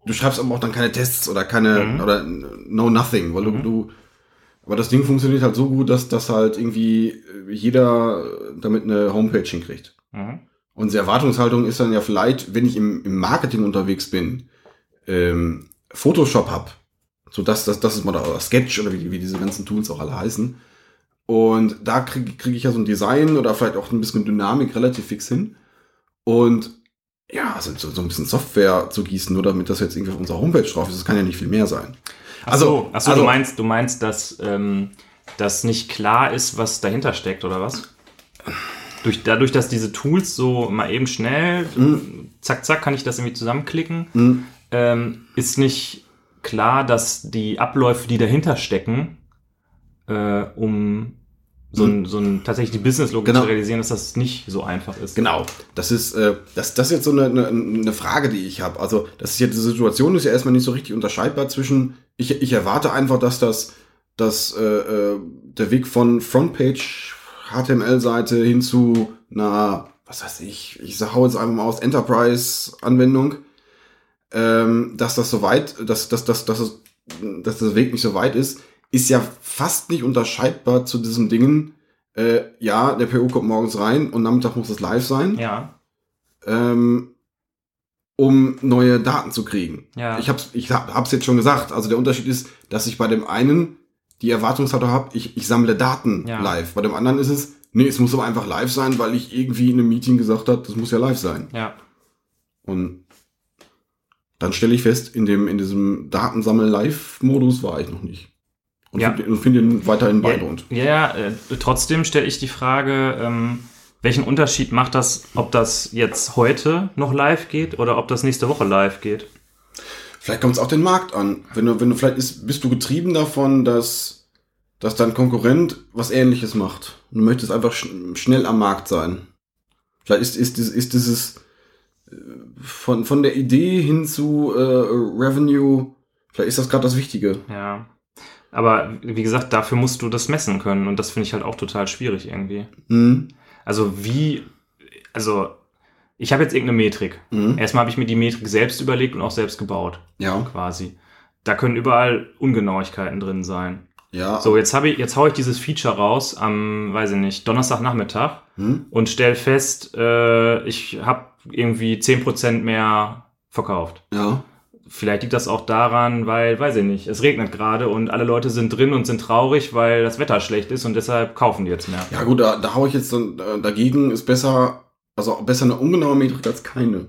A: Du schreibst aber auch dann keine Tests oder keine,
B: Mhm.
A: oder no nothing, weil
B: Mhm.
A: du, du, aber das Ding funktioniert halt so gut, dass, dass halt irgendwie jeder damit eine Homepage hinkriegt.
B: Mhm.
A: Und die Erwartungshaltung ist dann ja vielleicht, wenn ich im, im Marketing unterwegs bin, ähm, Photoshop hab, so dass das, das ist mal oder Sketch oder wie, wie diese ganzen Tools auch alle heißen. Und da kriege krieg ich ja so ein Design oder vielleicht auch ein bisschen Dynamik relativ fix hin. Und ja, also so, so ein bisschen Software zu gießen, nur damit das jetzt irgendwie auf unserer Homepage drauf ist, das kann ja nicht viel mehr sein.
B: Ach so, ach so
A: also-
B: du meinst, du meinst, dass ähm, das nicht klar ist, was dahinter steckt, oder was? Durch, dadurch, dass diese Tools so mal eben schnell, zack, zack, kann ich das irgendwie zusammenklicken,
A: Hm,
B: ähm, ist nicht klar, dass die Abläufe, die dahinter stecken, äh, um so ein, so ein tatsächlich die Business-Logik
A: Genau.
B: zu realisieren, dass das nicht so einfach ist.
A: Genau, das ist, äh, das, das ist jetzt so eine, eine, eine Frage, die ich habe. Also, das ist ja, diese Situation ist ja erstmal nicht so richtig unterscheidbar zwischen, ich, ich erwarte einfach, dass das, dass, äh, äh, der Weg von Frontpage HTML-Seite hin zu einer, was weiß ich, ich hau jetzt einfach mal aus, Enterprise-Anwendung, ähm, dass das so weit, dass, dass, dass, dass, es, dass der Weg nicht so weit ist, ist ja fast nicht unterscheidbar zu diesen Dingen, äh, ja, der PO kommt morgens rein und Nachmittag muss es live sein,
B: Ja,
A: ähm, um neue Daten zu kriegen.
B: ja.
A: Ich hab's, ich hab, hab's jetzt schon gesagt. Also der Unterschied ist, dass ich bei dem einen die Erwartungshaltung habe, ich, ich sammle Daten
B: Ja.
A: live. Bei dem anderen ist es, nee, es muss aber einfach live sein, weil ich irgendwie in einem Meeting gesagt habe, das muss ja live sein.
B: ja.
A: Und dann stelle ich fest, in dem, in diesem Datensammel-Live-Modus war ich noch nicht. Und
B: Ja.
A: finde find ihn weiterhin beeindruckend.
B: ja, ja äh, trotzdem stelle ich die Frage, ähm, welchen Unterschied macht das, ob das jetzt heute noch live geht oder ob das nächste Woche live geht?
A: Vielleicht kommt es auch den Markt an. Wenn du, wenn du vielleicht ist, bist du getrieben davon, dass, dass dein Konkurrent was ähnliches macht. Du möchtest einfach schn schnell am Markt sein. Vielleicht ist, ist, ist, ist dieses von, von der Idee hin zu äh, Revenue, vielleicht ist das gerade das Wichtige.
B: Ja. Aber wie gesagt, dafür musst du das messen können und das finde ich halt auch total schwierig irgendwie.
A: Mhm.
B: Also wie, also ich habe jetzt irgendeine Metrik.
A: Mhm.
B: Erstmal habe ich mir die Metrik selbst überlegt und auch selbst gebaut,
A: Ja,
B: quasi. Da können überall Ungenauigkeiten drin sein.
A: ja.
B: So, jetzt habe ich, jetzt haue ich dieses Feature raus am, weiß ich nicht, Donnerstagnachmittag
A: Hm?
B: und stell fest, äh, ich habe irgendwie 10% mehr verkauft.
A: Ja.
B: Vielleicht liegt das auch daran, weil, weiß ich nicht, es regnet gerade und alle Leute sind drin und sind traurig, weil das Wetter schlecht ist und deshalb kaufen die jetzt mehr.
A: Ja gut, da, da hau ich jetzt dann, äh, dagegen ist besser, also besser eine ungenaue Metrik als keine.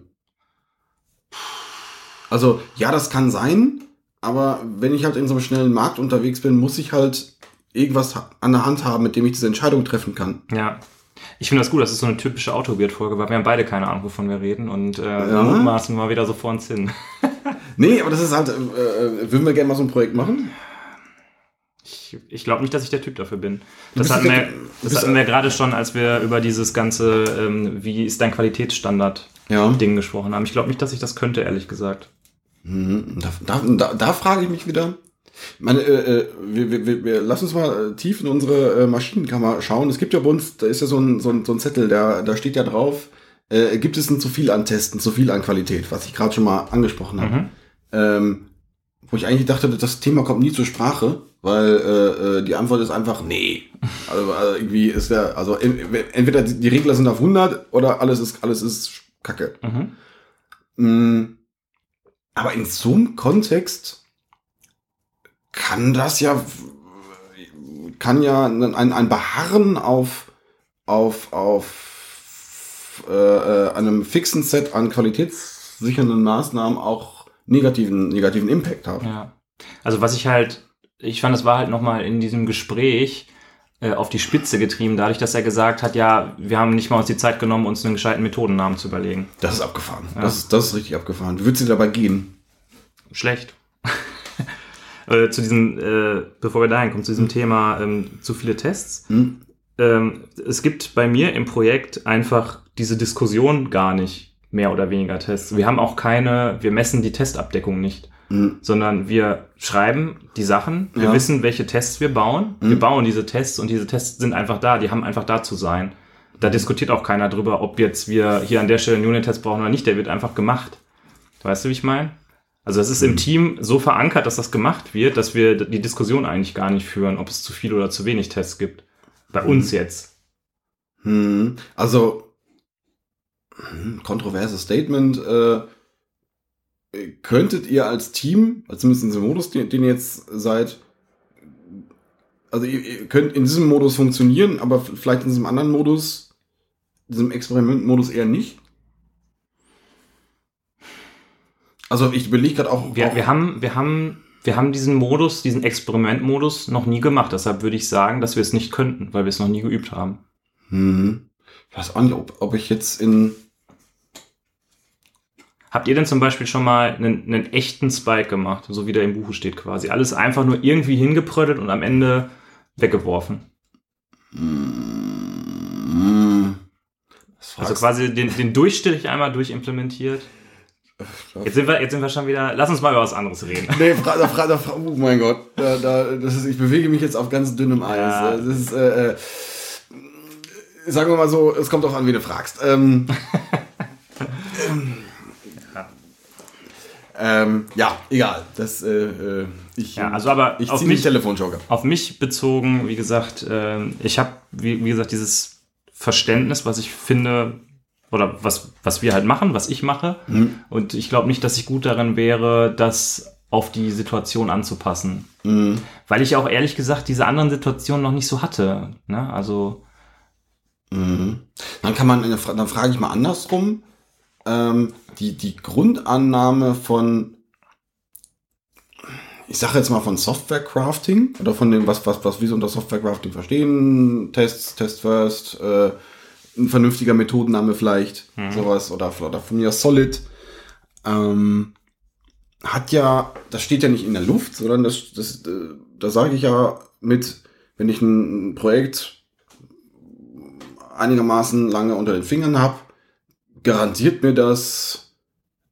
A: Also ja, das kann sein, aber wenn ich halt in so einem schnellen Markt unterwegs bin, muss ich halt irgendwas an der Hand haben, mit dem ich diese Entscheidung treffen kann.
B: Ja. Ich finde das gut, das ist so eine typische Autobiert-Folge, weil wir haben beide keine Ahnung, wovon wir reden und äh,
A: Ja.
B: mutmaßen mal wieder so vor uns hin. [laughs]
A: Nee, aber das ist halt, äh, äh, würden wir gerne mal so ein Projekt machen?
B: Ich, ich glaube nicht, dass ich der Typ dafür bin. Das hatten wir, das hatten wir gerade schon, als wir über dieses ganze, ähm, wie ist dein Qualitätsstandard-Ding
A: Ja.
B: gesprochen haben. Ich glaube nicht, dass ich das könnte, ehrlich gesagt.
A: Mhm. Da, da, da, da frage ich mich wieder. Meine, äh, äh, wir, wir, wir, wir lass uns mal äh, tief in unsere äh, Maschinenkammer schauen. Es gibt ja bei uns, da ist ja so ein, so ein, so ein Zettel, da, da steht ja drauf, äh, gibt es ein zu viel an Testen, zu viel an Qualität, was ich gerade schon mal angesprochen habe.
B: Mhm.
A: Ähm, wo ich eigentlich dachte, das Thema kommt nie zur Sprache, weil äh, die Antwort ist einfach nee. Also, also irgendwie ist ja, also en- entweder die Regler sind auf 100 oder alles ist alles ist Kacke.
B: Mhm.
A: Mm, Aber in so einem Kontext kann das ja, kann ja ein, ein Beharren auf, auf, auf äh, einem fixen Set an qualitätssichernden Maßnahmen auch negativen, negativen Impact haben.
B: Ja. Also was ich halt, ich fand, das war halt nochmal in diesem Gespräch äh, auf die Spitze getrieben, dadurch, dass er gesagt hat, ja, wir haben nicht mal uns die Zeit genommen, uns einen gescheiten Methodennamen zu überlegen.
A: Das ist abgefahren. Das, ist, das ist richtig abgefahren. Wie würdest du dir dabei gehen?
B: Schlecht. Äh, zu diesem, äh, bevor wir dahin kommen, zu diesem Thema ähm, zu viele Tests.
A: Hm?
B: Ähm, es gibt bei mir im Projekt einfach diese Diskussion gar nicht, mehr oder weniger Tests. Wir haben auch keine, wir messen die Testabdeckung nicht,
A: Hm.
B: sondern wir schreiben die Sachen, wir
A: Ja.
B: wissen, welche Tests wir bauen, wir bauen diese Tests und diese Tests sind einfach da, die haben einfach da zu sein. Da diskutiert auch keiner drüber, ob jetzt wir hier an der Stelle einen Unit-Test brauchen oder nicht, der wird einfach gemacht. Weißt du, wie ich meine? Also es ist im Team so verankert, dass das gemacht wird, dass wir die Diskussion eigentlich gar nicht führen, ob es zu viel oder zu wenig Tests gibt. Bei uns jetzt.
A: Hm. Also, hm, kontroverses Statement. Äh, könntet ihr als Team, also zumindest in diesem Modus, den, den ihr jetzt seid, also ihr, ihr könnt in diesem Modus funktionieren, aber vielleicht in diesem anderen Modus, diesem Experimentmodus eher nicht? Also ich überlege gerade auch,
B: Wir,
A: auch
B: wir, haben, wir, haben, wir haben diesen Modus, diesen Experimentmodus noch nie gemacht. Deshalb würde ich sagen, dass wir es nicht könnten, weil wir es noch nie geübt haben.
A: hm, ich weiß auch nicht, ob, ob ich jetzt in
B: Habt ihr denn zum Beispiel schon mal einen, einen echten Spike gemacht, so wie der im Buche steht quasi? Alles einfach nur irgendwie hingeprödelt und am Ende weggeworfen.
A: hm,
B: Also quasi den, den Durchstrich einmal durchimplementiert.
A: Glaub-
B: Jetzt sind, wir, jetzt sind wir schon wieder. Lass uns mal über was anderes reden. [laughs]
A: Nee, fra, da, fra, da, fra, oh mein Gott, da, da, das ist, ich bewege mich jetzt auf ganz dünnem Eis.
B: Ja.
A: Das ist, äh, äh, sagen wir mal so, es kommt auch an, wen du fragst. Ähm, [laughs] ähm, ähm, ja, egal. Das, äh, äh, ich,
B: Ja, also aber
A: ich
B: auf mich-
A: Telefonjoker.
B: Auf mich bezogen, wie gesagt, ähm, ich habe, wie, wie gesagt, dieses Verständnis, was ich finde, oder was, was wir halt machen, was ich mache.
A: Mhm.
B: Und ich glaube nicht, dass ich gut darin wäre, das auf die Situation anzupassen.
A: Mhm.
B: Weil ich auch ehrlich gesagt diese anderen Situationen noch nicht so hatte. Ne? Also,
A: Mhm. Dann kann man, dann frage ich mal andersrum. Ähm, die, die Grundannahme von, ich sage jetzt mal von Software Crafting oder von dem, was, was, was wir so unter Software Crafting verstehen, Tests, Test First, äh, ein vernünftiger Methodenname vielleicht, sowas, oder, oder von mir Solid, ähm, hat ja, das steht ja nicht in der Luft, sondern das, das, äh, da sage ich ja mit, wenn ich ein Projekt einigermaßen lange unter den Fingern habe, garantiert mir das,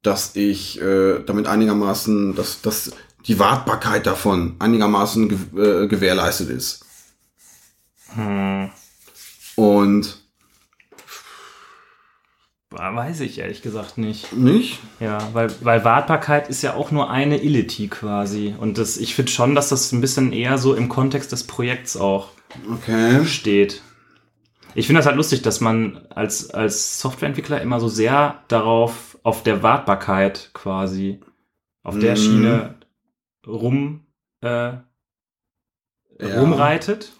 A: dass ich äh, damit einigermaßen, dass, dass die Wartbarkeit davon einigermaßen ge äh, gewährleistet ist.
B: hm,
A: Und
B: weiß ich ehrlich gesagt nicht.
A: nicht?
B: Ja, weil, weil Wartbarkeit ist ja auch nur eine Illity quasi. Und das, ich finde schon, dass das ein bisschen eher so im Kontext des Projekts auch
A: Okay.
B: steht. Ich finde das halt lustig, dass man als, als Softwareentwickler immer so sehr darauf, auf der Wartbarkeit quasi, auf der
A: Mhm.
B: Schiene rum, äh, rumreitet.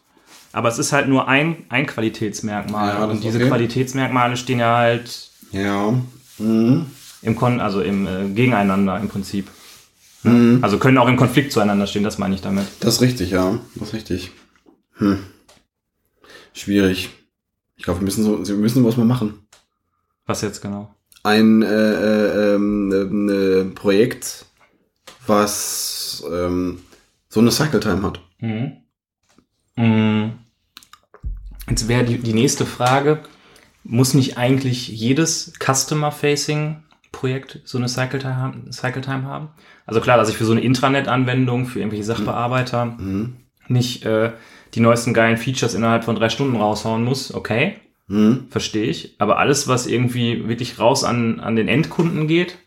B: Aber es ist halt nur ein, ein Qualitätsmerkmal.
A: Ja,
B: Und diese
A: okay.
B: Qualitätsmerkmale stehen ja halt
A: Ja. Mhm.
B: im Kon also im äh, Gegeneinander im Prinzip.
A: Mhm.
B: Also können auch im Konflikt zueinander stehen, das meine ich damit.
A: Das ist richtig, ja. Das ist richtig. Hm. Schwierig. Ich glaube, wir müssen so, wir müssen was mal machen.
B: Was jetzt genau?
A: ein äh, äh, ähm, ähm, äh, Projekt, was ähm, so eine Cycle Time hat.
B: Mhm. Mhm. Jetzt wäre die, die nächste Frage, muss nicht eigentlich jedes Customer-Facing-Projekt so eine Cycle Time, haben- Cycle Time haben? Also klar, dass ich für so eine Intranet-Anwendung, für irgendwelche Sachbearbeiter
A: Mhm.
B: nicht äh, die neuesten geilen Features innerhalb von drei Stunden raushauen muss, okay,
A: Mhm.
B: verstehe ich. Aber alles, was irgendwie wirklich raus an, an den Endkunden geht,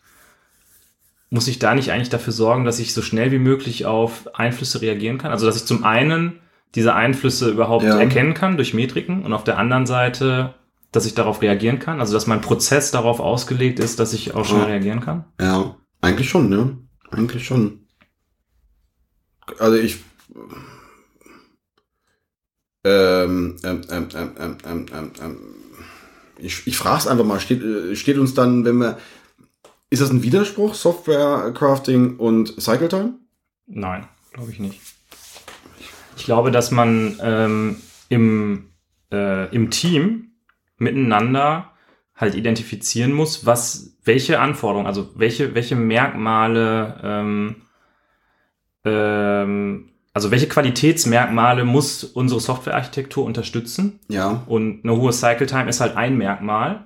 B: muss ich da nicht eigentlich dafür sorgen, dass ich so schnell wie möglich auf Einflüsse reagieren kann? Also, dass ich zum einen diese Einflüsse überhaupt
A: Ja.
B: erkennen kann durch Metriken und auf der anderen Seite, dass ich darauf reagieren kann? Also, dass mein Prozess darauf ausgelegt ist, dass ich auch schnell
A: Ja.
B: reagieren kann?
A: Ja, eigentlich schon, ne? Eigentlich schon. Also ich. Ähm, ähm, ähm, ähm, ähm, ähm, ähm, ähm, ich, ich frage es einfach mal, steht, äh, steht uns dann, wenn wir. Ist das ein Widerspruch, Software Crafting und Cycle Time?
B: Nein, glaube ich nicht. Ich glaube, dass man, ähm, im, äh, im Team miteinander halt identifizieren muss, was, welche Anforderungen, also welche, welche Merkmale, ähm, ähm, also welche Qualitätsmerkmale muss unsere Softwarearchitektur unterstützen?
A: Ja.
B: Und eine hohe Cycle Time ist halt ein Merkmal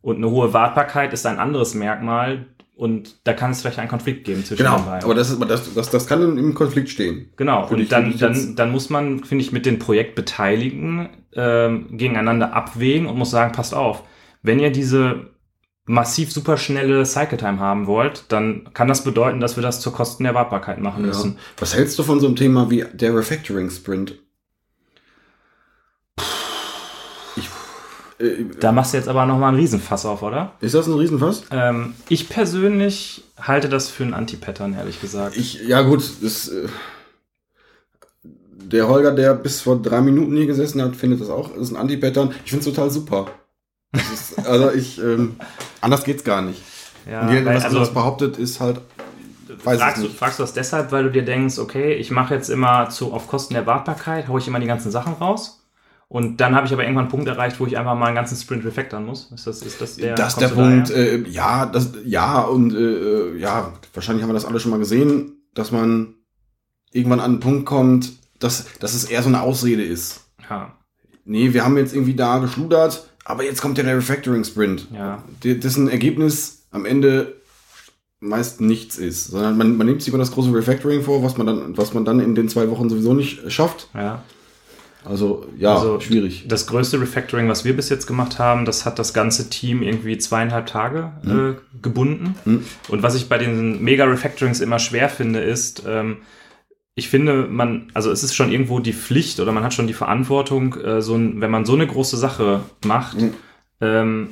B: und eine hohe Wartbarkeit ist ein anderes Merkmal und da kann es vielleicht einen Konflikt geben zwischen
A: Genau.
B: den beiden.
A: Aber das, ist, das, das, das kann im Konflikt stehen.
B: Genau,
A: ich-
B: und dann,
A: ich jetzt-
B: dann, dann muss man, finde ich, mit den Projektbeteiligten ähm, gegeneinander abwägen und muss sagen, passt auf, wenn ihr diese massiv superschnelle Cycle Time haben wollt, dann kann das bedeuten, dass wir das zur Kosten der Wartbarkeit machen
A: Ja.
B: müssen.
A: Was hältst du von so einem Thema wie der Refactoring Sprint? Ich, äh,
B: Da machst du jetzt aber nochmal einen Riesenfass auf, oder?
A: ist das ein Riesenfass?
B: Ähm, ich persönlich halte das für ein Anti-Pattern, ehrlich gesagt.
A: Ich, ja gut, das, äh, der Holger, der bis vor drei Minuten hier gesessen hat, findet das auch, ist ein Anti-Pattern. Ich finde es total super. Das ist, [laughs] also ich, ähm, anders geht's gar nicht.
B: ja,
A: Und jeder, was
B: also,
A: anderes behauptet, ist halt,
B: fragst, du, fragst du das deshalb, weil du dir denkst, okay, ich mache jetzt immer zu, auf Kosten der Wartbarkeit, haue ich immer die ganzen Sachen raus. Und dann habe ich aber irgendwann einen Punkt erreicht, wo ich einfach mal einen ganzen Sprint refactoren muss. Ist das, ist das der,
A: das der Punkt, äh, ja, das, ja, und äh, ja, wahrscheinlich haben wir das alle schon mal gesehen, dass man irgendwann an einen Punkt kommt, dass, dass es eher so eine Ausrede ist.
B: Ja,
A: Nee, wir haben jetzt irgendwie da geschludert, aber jetzt kommt ja der Refactoring-Sprint.
B: ja.
A: Dessen Ergebnis am Ende meist nichts ist, sondern man, man nimmt sich immer das große Refactoring vor, was man dann, was man dann in den zwei Wochen sowieso nicht schafft.
B: ja.
A: Also ja,
B: Also,
A: schwierig.
B: Das größte Refactoring, was wir bis jetzt gemacht haben, das hat das ganze Team irgendwie zweieinhalb Tage äh, gebunden.
A: Mhm.
B: Und was ich bei den Mega-Refactorings immer schwer finde, ist, ähm, ich finde, man, also es ist schon irgendwo die Pflicht oder man hat schon die Verantwortung, äh, so ein, wenn man so eine große Sache macht,
A: Mhm.
B: ähm,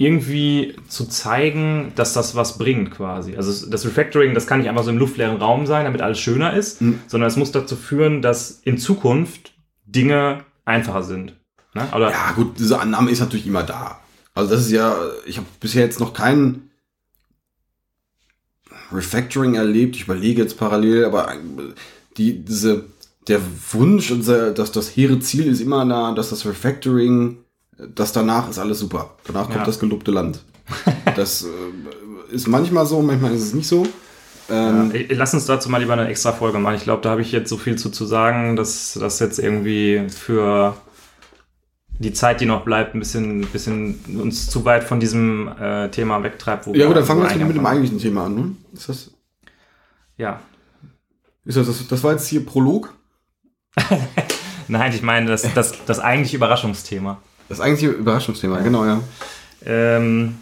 B: irgendwie zu zeigen, dass das was bringt quasi. Also das Refactoring, das kann nicht einfach so im luftleeren Raum sein, damit alles schöner ist,
A: Mhm.
B: sondern es muss dazu führen, dass in Zukunft Dinge einfacher sind. Ne?
A: Ja, gut, diese Annahme ist natürlich immer da. Also das ist ja, ich habe bisher jetzt noch kein Refactoring erlebt. Ich überlege jetzt parallel, aber die, diese, der Wunsch, dass das hehre Ziel ist immer da, dass das Refactoring, das danach ist alles super. Danach kommt
B: Ja.
A: das gelobte Land. Das äh, ist manchmal so, manchmal ist es nicht so. Ähm,
B: Ey, Lass uns dazu mal lieber eine extra Folge machen. Ich glaube, da habe ich jetzt so viel zu, zu sagen, dass das jetzt irgendwie für die Zeit, die noch bleibt, ein bisschen, bisschen uns zu weit von diesem äh, Thema wegtreibt. Wo
A: ja gut, dann fangen wir jetzt mit dem eigentlichen Thema an. Ne? Ist das.
B: Ja.
A: ist das, das, das war jetzt hier Prolog? [laughs]
B: Nein, ich meine das, das, das eigentliche Überraschungsthema.
A: Das eigentliche Überraschungsthema, genau, ja.
B: Ähm,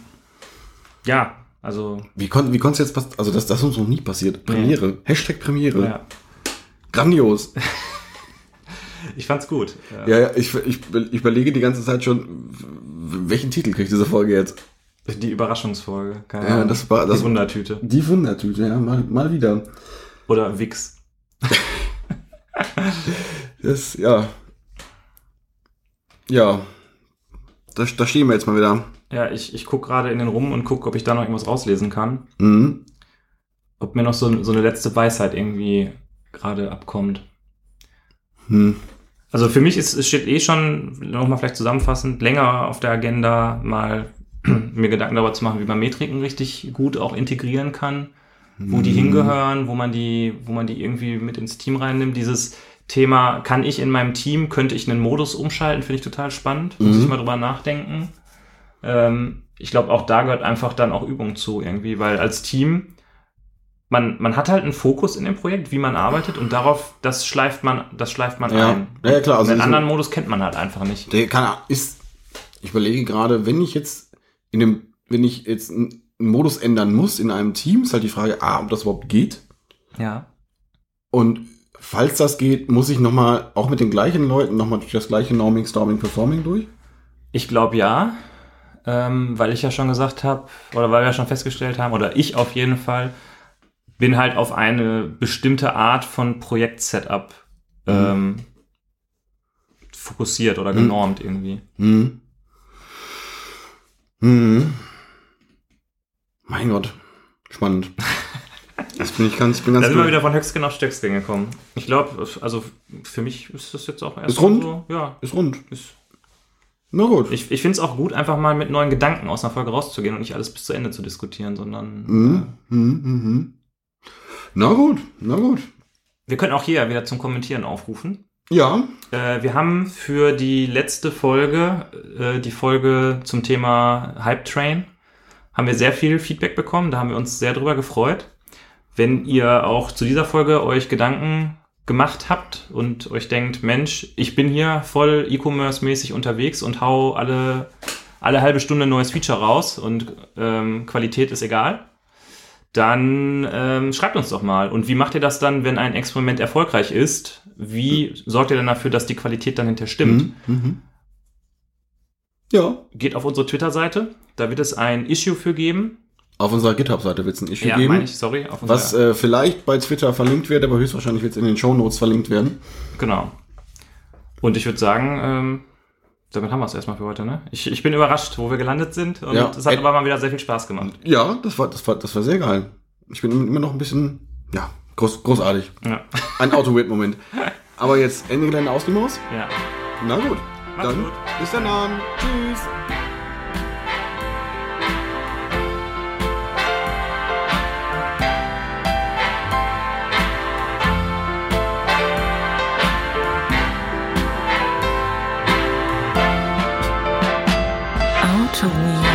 B: ja, also
A: Wie konnte wie konnt's jetzt passieren? Also das, das ist uns noch nie passiert. Premiere. Hashtag Premiere.
B: ja,
A: Grandios. [laughs]
B: ich fand's gut.
A: Ja, ja, ich, ich, ich überlege die ganze Zeit schon, welchen Titel kriegt diese Folge jetzt?
B: Die Überraschungsfolge. Keine
A: Ja,
B: Ahnung.
A: das war- das-
B: die Wundertüte.
A: Die Wundertüte, ja, mal, mal wieder.
B: Oder Wix. [laughs]
A: Das, ja. Ja. Da, da stehen wir jetzt mal wieder.
B: Ja, ich, ich gucke gerade in den rum und gucke, ob ich da noch irgendwas rauslesen kann.
A: Mhm.
B: Ob mir noch so, so eine letzte Weisheit irgendwie gerade abkommt.
A: Hm.
B: Also für mich ist, es steht eh schon, nochmal vielleicht zusammenfassend, länger auf der Agenda, mal [clears throat] mir Gedanken darüber zu machen, wie man Metriken richtig gut auch integrieren kann, wo die hingehören, wo man die, wo man die irgendwie mit ins Team reinnimmt. Dieses Thema, kann ich in meinem Team, könnte ich einen Modus umschalten, finde ich total spannend. Muss
A: Mhm.
B: ich mal drüber nachdenken. Ähm, ich glaube, auch da gehört einfach dann auch Übung zu irgendwie, weil als Team, man, man hat halt einen Fokus in dem Projekt, wie man arbeitet und darauf, das schleift man, das schleift man
A: Ja.
B: ein.
A: Ja, klar, also
B: den anderen Modus kennt man halt einfach nicht.
A: Der kann, ist, ich überlege gerade, wenn ich jetzt in dem, wenn ich jetzt einen Modus ändern muss in einem Team, ist halt die Frage, A, ob das überhaupt geht.
B: Ja.
A: Und falls das geht, muss ich nochmal, auch mit den gleichen Leuten, nochmal durch das gleiche Norming, Storming, Performing durch?
B: Ich glaube ja, ähm, weil ich ja schon gesagt habe, oder weil wir ja schon festgestellt haben, oder ich auf jeden Fall, bin halt auf eine bestimmte Art von Projekt-Setup ähm, fokussiert oder
A: Mhm.
B: genormt irgendwie.
A: Hm. Hm. Mein Gott. Spannend. [laughs] Das bin ich ganz, ich bin ganz
B: Da sind wir wieder von Höchstgen auf Stöcksgen gekommen. Ich glaube, also für mich ist das jetzt auch erst
A: Ist rund?
B: so. Ja,
A: Ist rund.
B: ist,
A: Na gut.
B: ich ich finde es auch gut, einfach mal mit neuen Gedanken aus einer Folge rauszugehen und nicht alles bis zu Ende zu diskutieren, sondern
A: Mhm. Mhm. Mhm. Na gut, na gut.
B: wir können auch hier wieder zum Kommentieren aufrufen.
A: Ja,
B: Äh, wir haben für die letzte Folge, äh, die Folge zum Thema Hype Train, haben wir sehr viel Feedback bekommen. Da haben wir uns sehr drüber gefreut. Wenn ihr auch zu dieser Folge euch Gedanken gemacht habt und euch denkt, Mensch, ich bin hier voll E-Commerce-mäßig unterwegs und hau alle, alle halbe Stunde ein neues Feature raus und ähm, Qualität ist egal, dann ähm, schreibt uns doch mal. Und wie macht ihr das dann, wenn ein Experiment erfolgreich ist? Wie sorgt ihr dann dafür, dass die Qualität dann hinterher stimmt?
A: Mhm. Mhm. Ja.
B: Geht auf unsere Twitter-Seite, da wird es ein Issue für geben.
A: Auf unserer GitHub-Seite wird es ein Issue
B: Ja,
A: geben.
B: meine ich, sorry.
A: Was äh, vielleicht bei Twitter verlinkt wird, aber höchstwahrscheinlich wird es in den Shownotes verlinkt werden.
B: Genau. Und ich würde sagen, ähm, damit haben wir es erstmal für heute, ne? Ich, ich bin überrascht, wo wir gelandet sind. Und
A: Ja.
B: es hat aber mal wieder sehr viel Spaß gemacht.
A: Ja, das war, das war, das war sehr geil. Ich bin immer noch ein bisschen, ja, groß, großartig.
B: Ja.
A: Ein Auto-Weird-Moment. [laughs] Aber jetzt Ende Gelände aus die Maus.
B: ja.
A: Na gut.
B: Macht's
A: Dann
B: gut.
A: bis dann. Tschüss.
C: Outer Weird